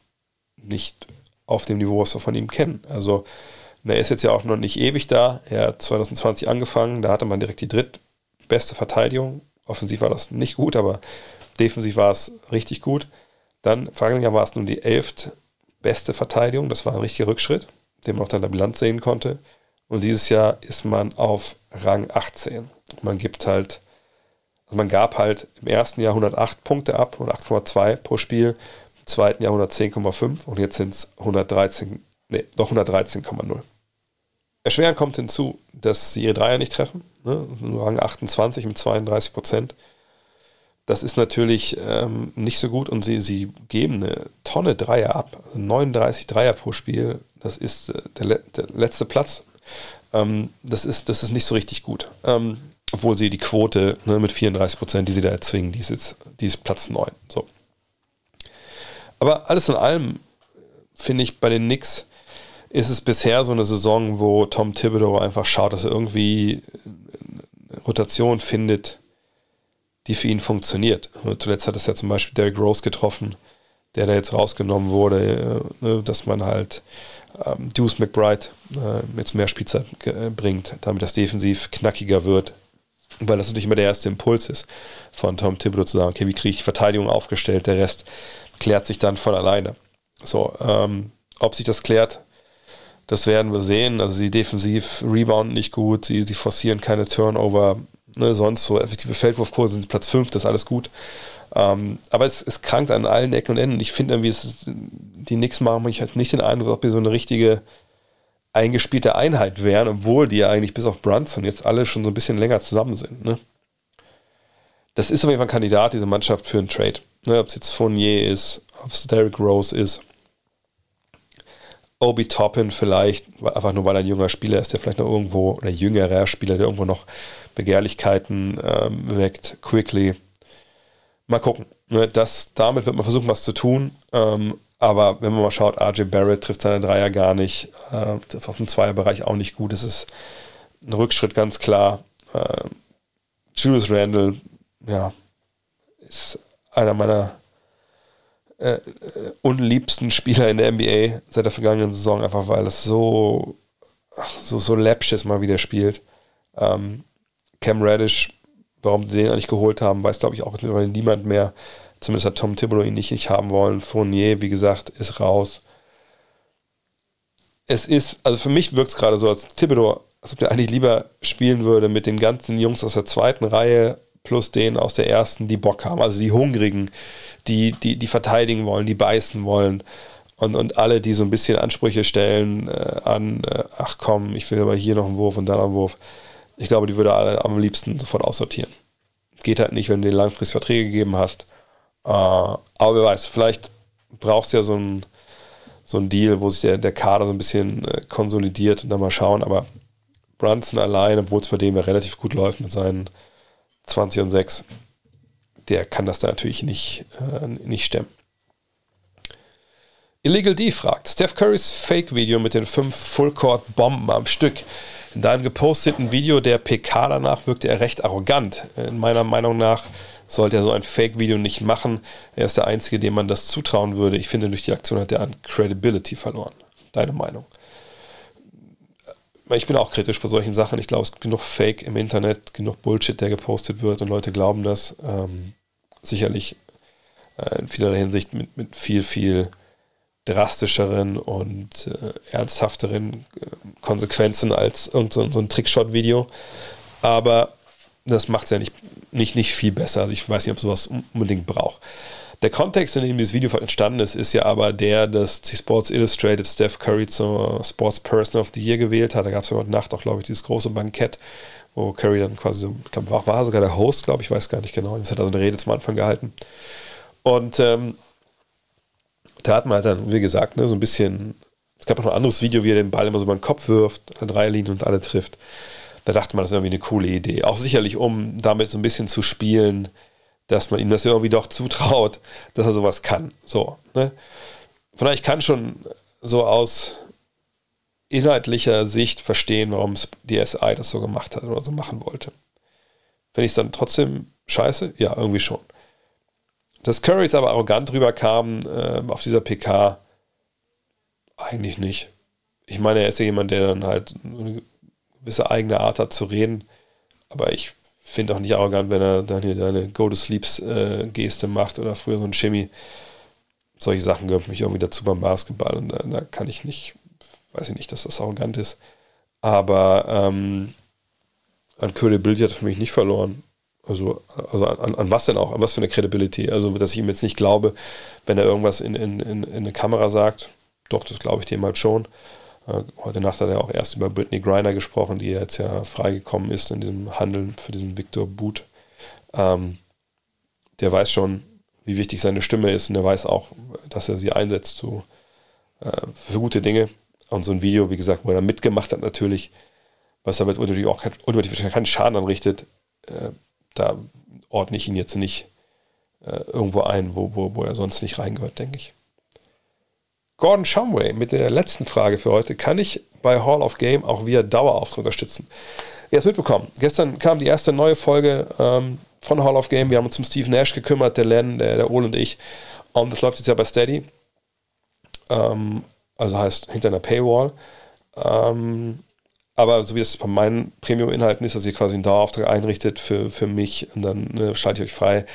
nicht auf dem Niveau, was wir von ihm kennen. Also, er ist jetzt ja auch noch nicht ewig da. Er hat 2020 angefangen, da hatte man direkt die drittbeste Verteidigung Offensiv war das nicht gut, aber defensiv war es richtig gut. Dann, vergangenen Jahr war es nun die elft beste Verteidigung. Das war ein richtiger Rückschritt, den man auch dann in der Bilanz sehen konnte. Und dieses Jahr ist man auf Rang 18. Man gibt halt, also man gab halt im ersten Jahr 108 Punkte ab, 108,2 pro Spiel, im zweiten Jahr 110,5 und jetzt sind es 113, nee, doch 113,0. Erschwerend kommt hinzu, dass sie ihre Dreier nicht treffen. Ne? Rang 28 mit 32 Prozent. Das ist natürlich ähm, nicht so gut und sie, sie geben eine Tonne Dreier ab. 39 Dreier pro Spiel. Das ist äh, der, der, letzte Platz. Ähm, das, ist, das ist nicht so richtig gut. Ähm, obwohl sie die Quote ne, mit 34 Prozent, die sie da erzwingen, die ist, jetzt, die ist Platz 9. So. Aber alles in allem finde ich bei den Knicks ist es bisher so eine Saison, wo Tom Thibodeau einfach schaut, dass er irgendwie eine Rotation findet, die für ihn funktioniert. Zuletzt hat es ja zum Beispiel Derrick Rose getroffen, der da jetzt rausgenommen wurde, äh, ne, dass man halt ähm, Deuce McBride äh, jetzt mehr Spielzeit äh, bringt, damit das defensiv knackiger wird. Weil das natürlich immer der erste Impuls ist von Tom Thibodeau zu sagen, okay, wie kriege ich Verteidigung aufgestellt, der Rest klärt sich dann von alleine. So, ähm, ob sich das klärt, das werden wir sehen. Also sie defensiv rebounden nicht gut, sie, sie forcieren keine Turnover. Ne, sonst so effektive Feldwurfkurse sind Platz 5, das ist alles gut. Ähm, aber es, es krankt an allen Ecken und Enden. Ich finde irgendwie, es, die Knicks machen mich jetzt nicht den Eindruck, ob die so eine richtige eingespielte Einheit wären, obwohl die ja eigentlich bis auf Brunson jetzt alle schon so ein bisschen länger zusammen sind. Ne? Das ist auf jeden Fall ein Kandidat, diese Mannschaft für einen Trade. Ne, ob es jetzt Fournier ist, ob es Derrick Rose ist, Obi Toppin vielleicht, einfach nur weil er ein junger Spieler ist, der vielleicht noch irgendwo, oder jüngerer Spieler, der irgendwo noch Begehrlichkeiten ähm, weckt, quickly. Mal gucken. Ne, das, damit wird man versuchen, was zu tun. Ähm, aber wenn man mal schaut, RJ Barrett trifft seine Dreier gar nicht, äh, auf dem Zweierbereich auch nicht gut. Es ist ein Rückschritt ganz klar. Äh, Julius Randle, ja, ist einer meiner äh, unliebsten Spieler in der NBA seit der vergangenen Saison, einfach weil es so, so, so läppsch ist, mal wieder spielt. Ähm, Cam Reddish, warum sie den eigentlich geholt haben, weiß glaube ich auch niemand mehr. Zumindest hat Tom Thibodeau ihn nicht, nicht haben wollen. Fournier, wie gesagt, ist raus. Es ist, also für mich wirkt es gerade so, als Thibodeau, als ob er eigentlich lieber spielen würde mit den ganzen Jungs aus der zweiten Reihe plus denen aus der ersten, die Bock haben. Also die Hungrigen, die, die, die verteidigen wollen, die beißen wollen. Und, und alle, die so ein bisschen Ansprüche stellen äh, an, äh, ach komm, ich will aber hier noch einen Wurf und da noch einen Wurf. Ich glaube, die würde alle am liebsten sofort aussortieren. Geht halt nicht, wenn du dir langfristig Verträge gegeben hast. Äh, aber wer weiß, vielleicht brauchst du ja so ein so ein Deal, wo sich der, der Kader so ein bisschen äh, konsolidiert und dann mal schauen. Aber Brunson allein, obwohl es bei dem ja relativ gut läuft mit seinen 20 und 6, der kann das da natürlich nicht, äh, nicht stemmen. Illegal D fragt, Steph Currys Fake-Video mit den fünf Full-Court-Bomben am Stück. In deinem geposteten Video der PK danach wirkte er recht arrogant. In meiner Meinung nach sollte er so ein Fake-Video nicht machen. Er ist der Einzige, dem man das zutrauen würde. Ich finde, durch die Aktion hat er an Credibility verloren. Deine Meinung? ich bin auch kritisch bei solchen Sachen. Ich glaube, es gibt genug Fake im Internet, genug Bullshit, der gepostet wird und Leute glauben das. Ähm, sicherlich äh, in vielerlei Hinsicht mit, mit viel, viel drastischeren und äh, ernsthafteren äh, Konsequenzen als so, so ein Trickshot-Video. Aber das macht es ja nicht, nicht, nicht viel besser. Also ich weiß nicht, ob sowas unbedingt braucht. Der Kontext, in dem dieses Video entstanden ist, ist ja aber der, dass die Sports Illustrated Steph Curry zur Sports Person of the Year gewählt hat. Da gab es ja heute Nacht auch, glaube ich, dieses große Bankett, wo Curry dann quasi so, ich glaube, war, war sogar der Host, glaube ich, weiß gar nicht genau. Das hat also eine Rede zum Anfang gehalten. Und ähm, da hat man halt dann, wie gesagt, ne, so ein bisschen, es gab auch noch ein anderes Video, wie er den Ball immer so über den Kopf wirft, an Dreierlinie und alle trifft. Da dachte man, das ist irgendwie eine coole Idee. Auch sicherlich, um damit so ein bisschen zu spielen, dass man ihm das irgendwie doch zutraut, dass er sowas kann. So, ne? Von daher, ich kann schon so aus inhaltlicher Sicht verstehen, warum die SI das so gemacht hat oder so machen wollte. Wenn ich es dann trotzdem scheiße, ja, irgendwie schon. Dass Curry jetzt aber arrogant rüberkam äh, auf dieser PK, eigentlich nicht. Ich meine, er ist ja jemand, der dann halt eine gewisse eigene Art hat zu reden, aber ich finde auch nicht arrogant, wenn er dann hier deine Go-to-Sleeps-Geste äh, macht oder früher so ein Shimmy. Solche Sachen gehören mich irgendwie dazu beim Basketball und da, da, kann ich nicht, weiß ich nicht, dass das arrogant ist. Aber ähm, an Credibility hat er für mich nicht verloren. Also, also an, an, was denn auch? An was für eine Credibility? Also, dass ich ihm jetzt nicht glaube, wenn er irgendwas in, in, in, in eine Kamera sagt. Doch, das glaube ich dem halt schon. Äh, heute Nacht hat er auch erst über Britney Griner gesprochen, die jetzt ja freigekommen ist in diesem Handeln für diesen Victor Boot. Ähm, der weiß schon, wie wichtig seine Stimme ist und er weiß auch, dass er sie einsetzt zu, äh, für gute Dinge. Und so ein Video, wie gesagt, wo er mitgemacht hat natürlich, was damit natürlich auch keinen, keinen Schaden anrichtet, äh, da ordne ich ihn jetzt nicht äh, irgendwo ein, wo, wo, wo er sonst nicht reingehört, denke ich. Gordon Shumway mit der letzten Frage für heute. Kann ich bei Hall of Game auch via Dauerauftrag unterstützen? Ihr habt mitbekommen. Gestern kam die erste neue Folge ähm, von Hall of Game. Wir haben uns um Steve Nash gekümmert, der Len, der, der Ole und ich. Und das läuft jetzt ja bei Steady. Ähm, also heißt hinter einer Paywall. Ähm, aber so wie es bei meinen Premium-Inhalten ist, dass ihr quasi einen Dauerauftrag einrichtet für, für mich und dann ne, schalte ich euch frei,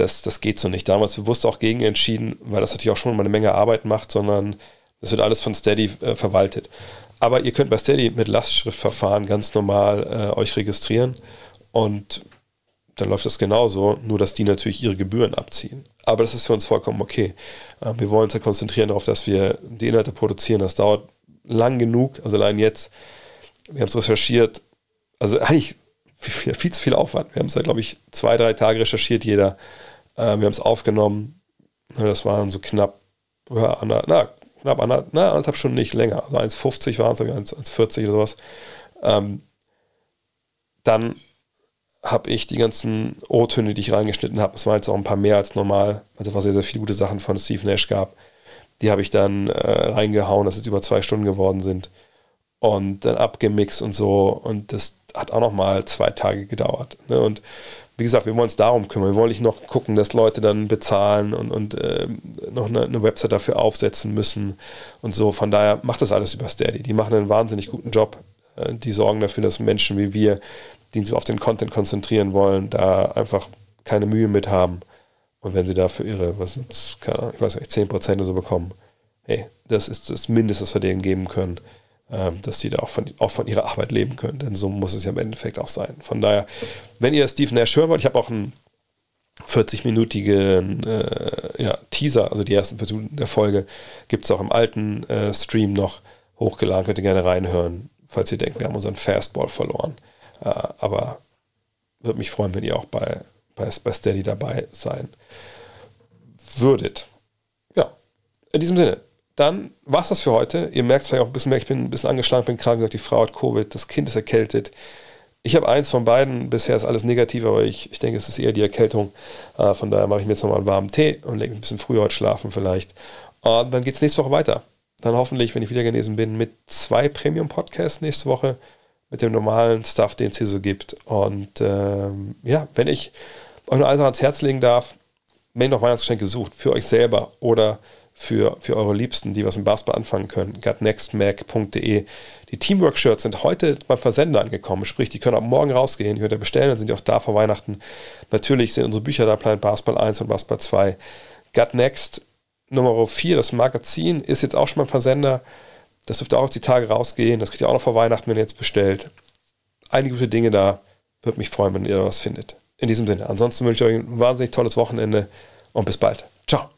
das, das geht so nicht. Damals bewusst auch gegen entschieden, weil das natürlich auch schon mal eine Menge Arbeit macht, sondern das wird alles von Steady äh, verwaltet. Aber ihr könnt bei Steady mit Lastschriftverfahren ganz normal äh, euch registrieren und dann läuft das genauso, nur dass die natürlich ihre Gebühren abziehen. Aber das ist für uns vollkommen okay. Äh, wir wollen uns ja konzentrieren darauf, dass wir die Inhalte produzieren. Das dauert lang genug, also allein jetzt wir haben es recherchiert. Also eigentlich viel, viel, zu viel Aufwand. Wir haben es ja, glaube ich, zwei, drei Tage recherchiert, jeder. Äh, wir haben es aufgenommen. Das waren so knapp, ja, na, na, knapp na, anderthalb Stunden nicht länger. Also 1,50 waren es, 1,40 oder sowas. Ähm, dann habe ich die ganzen O-Töne, die ich reingeschnitten habe, es waren jetzt auch ein paar mehr als normal, also es war sehr, sehr viele gute Sachen von Steve Nash gab, die habe ich dann äh, reingehauen, dass es über zwei Stunden geworden sind und dann abgemixt und so. Und das hat auch noch mal zwei Tage gedauert. Ne? Und wie gesagt, wir wollen uns darum kümmern. Wir wollen nicht noch gucken, dass Leute dann bezahlen und, und äh, noch eine, eine, Website dafür aufsetzen müssen und so. Von daher macht das alles über Steady. Die machen einen wahnsinnig guten Job. Äh, die sorgen dafür, dass Menschen wie wir, die sich auf den Content konzentrieren wollen, da einfach keine Mühe mit haben. Und wenn sie dafür ihre, was ist, ich weiß nicht, 10% oder so bekommen, hey, das ist das Mindeste, was wir denen geben können. Ähm, dass die da auch von, auch von ihrer Arbeit leben können. Denn so muss es ja im Endeffekt auch sein. Von daher, wenn ihr Steve Nash hören wollt, ich habe auch einen 40-minütigen äh, ja, Teaser, also die ersten Versuche der Folge, gibt es auch im alten äh, Stream noch hochgeladen. Könnt ihr gerne reinhören, falls ihr denkt, wir haben unseren Fastball verloren. Äh, aber würde mich freuen, wenn ihr auch bei, bei, bei Steady dabei sein würdet. Ja, in diesem Sinne, dann war es das für heute. Ihr merkt vielleicht auch ein bisschen mehr, ich bin ein bisschen angeschlagen, bin krank gesagt, die Frau hat Covid, das Kind ist erkältet. Ich habe eins von beiden, bisher ist alles negativ, aber ich, ich denke, es ist eher die Erkältung. Äh, von daher mache ich mir jetzt nochmal einen warmen Tee und lege ein bisschen früher heute schlafen vielleicht. Und dann geht es nächste Woche weiter. Dann hoffentlich, wenn ich wieder genesen bin, mit zwei Premium-Podcasts nächste Woche, mit dem normalen Stuff, den es hier so gibt. Und ähm, ja, wenn ich euch noch alles ans Herz legen darf, wenn ihr noch Weihnachtsgeschenke sucht, für euch selber oder für, für eure Liebsten, die was mit Basketball anfangen können. gutnextmac.de. Die Teamwork-Shirts sind heute beim Versender angekommen, sprich, die können ab morgen rausgehen, die könnt ihr bestellen, dann sind die auch da vor Weihnachten. Natürlich sind unsere Bücher da, Planet Basketball 1 und Basketball 2. Gut Next Nummer 4, das Magazin, ist jetzt auch schon beim Versender. Das dürfte auch auf die Tage rausgehen. Das kriegt ihr auch noch vor Weihnachten, wenn ihr jetzt bestellt. Einige gute Dinge da. Würde mich freuen, wenn ihr was findet. In diesem Sinne. Ansonsten wünsche ich euch ein wahnsinnig tolles Wochenende und bis bald. Ciao.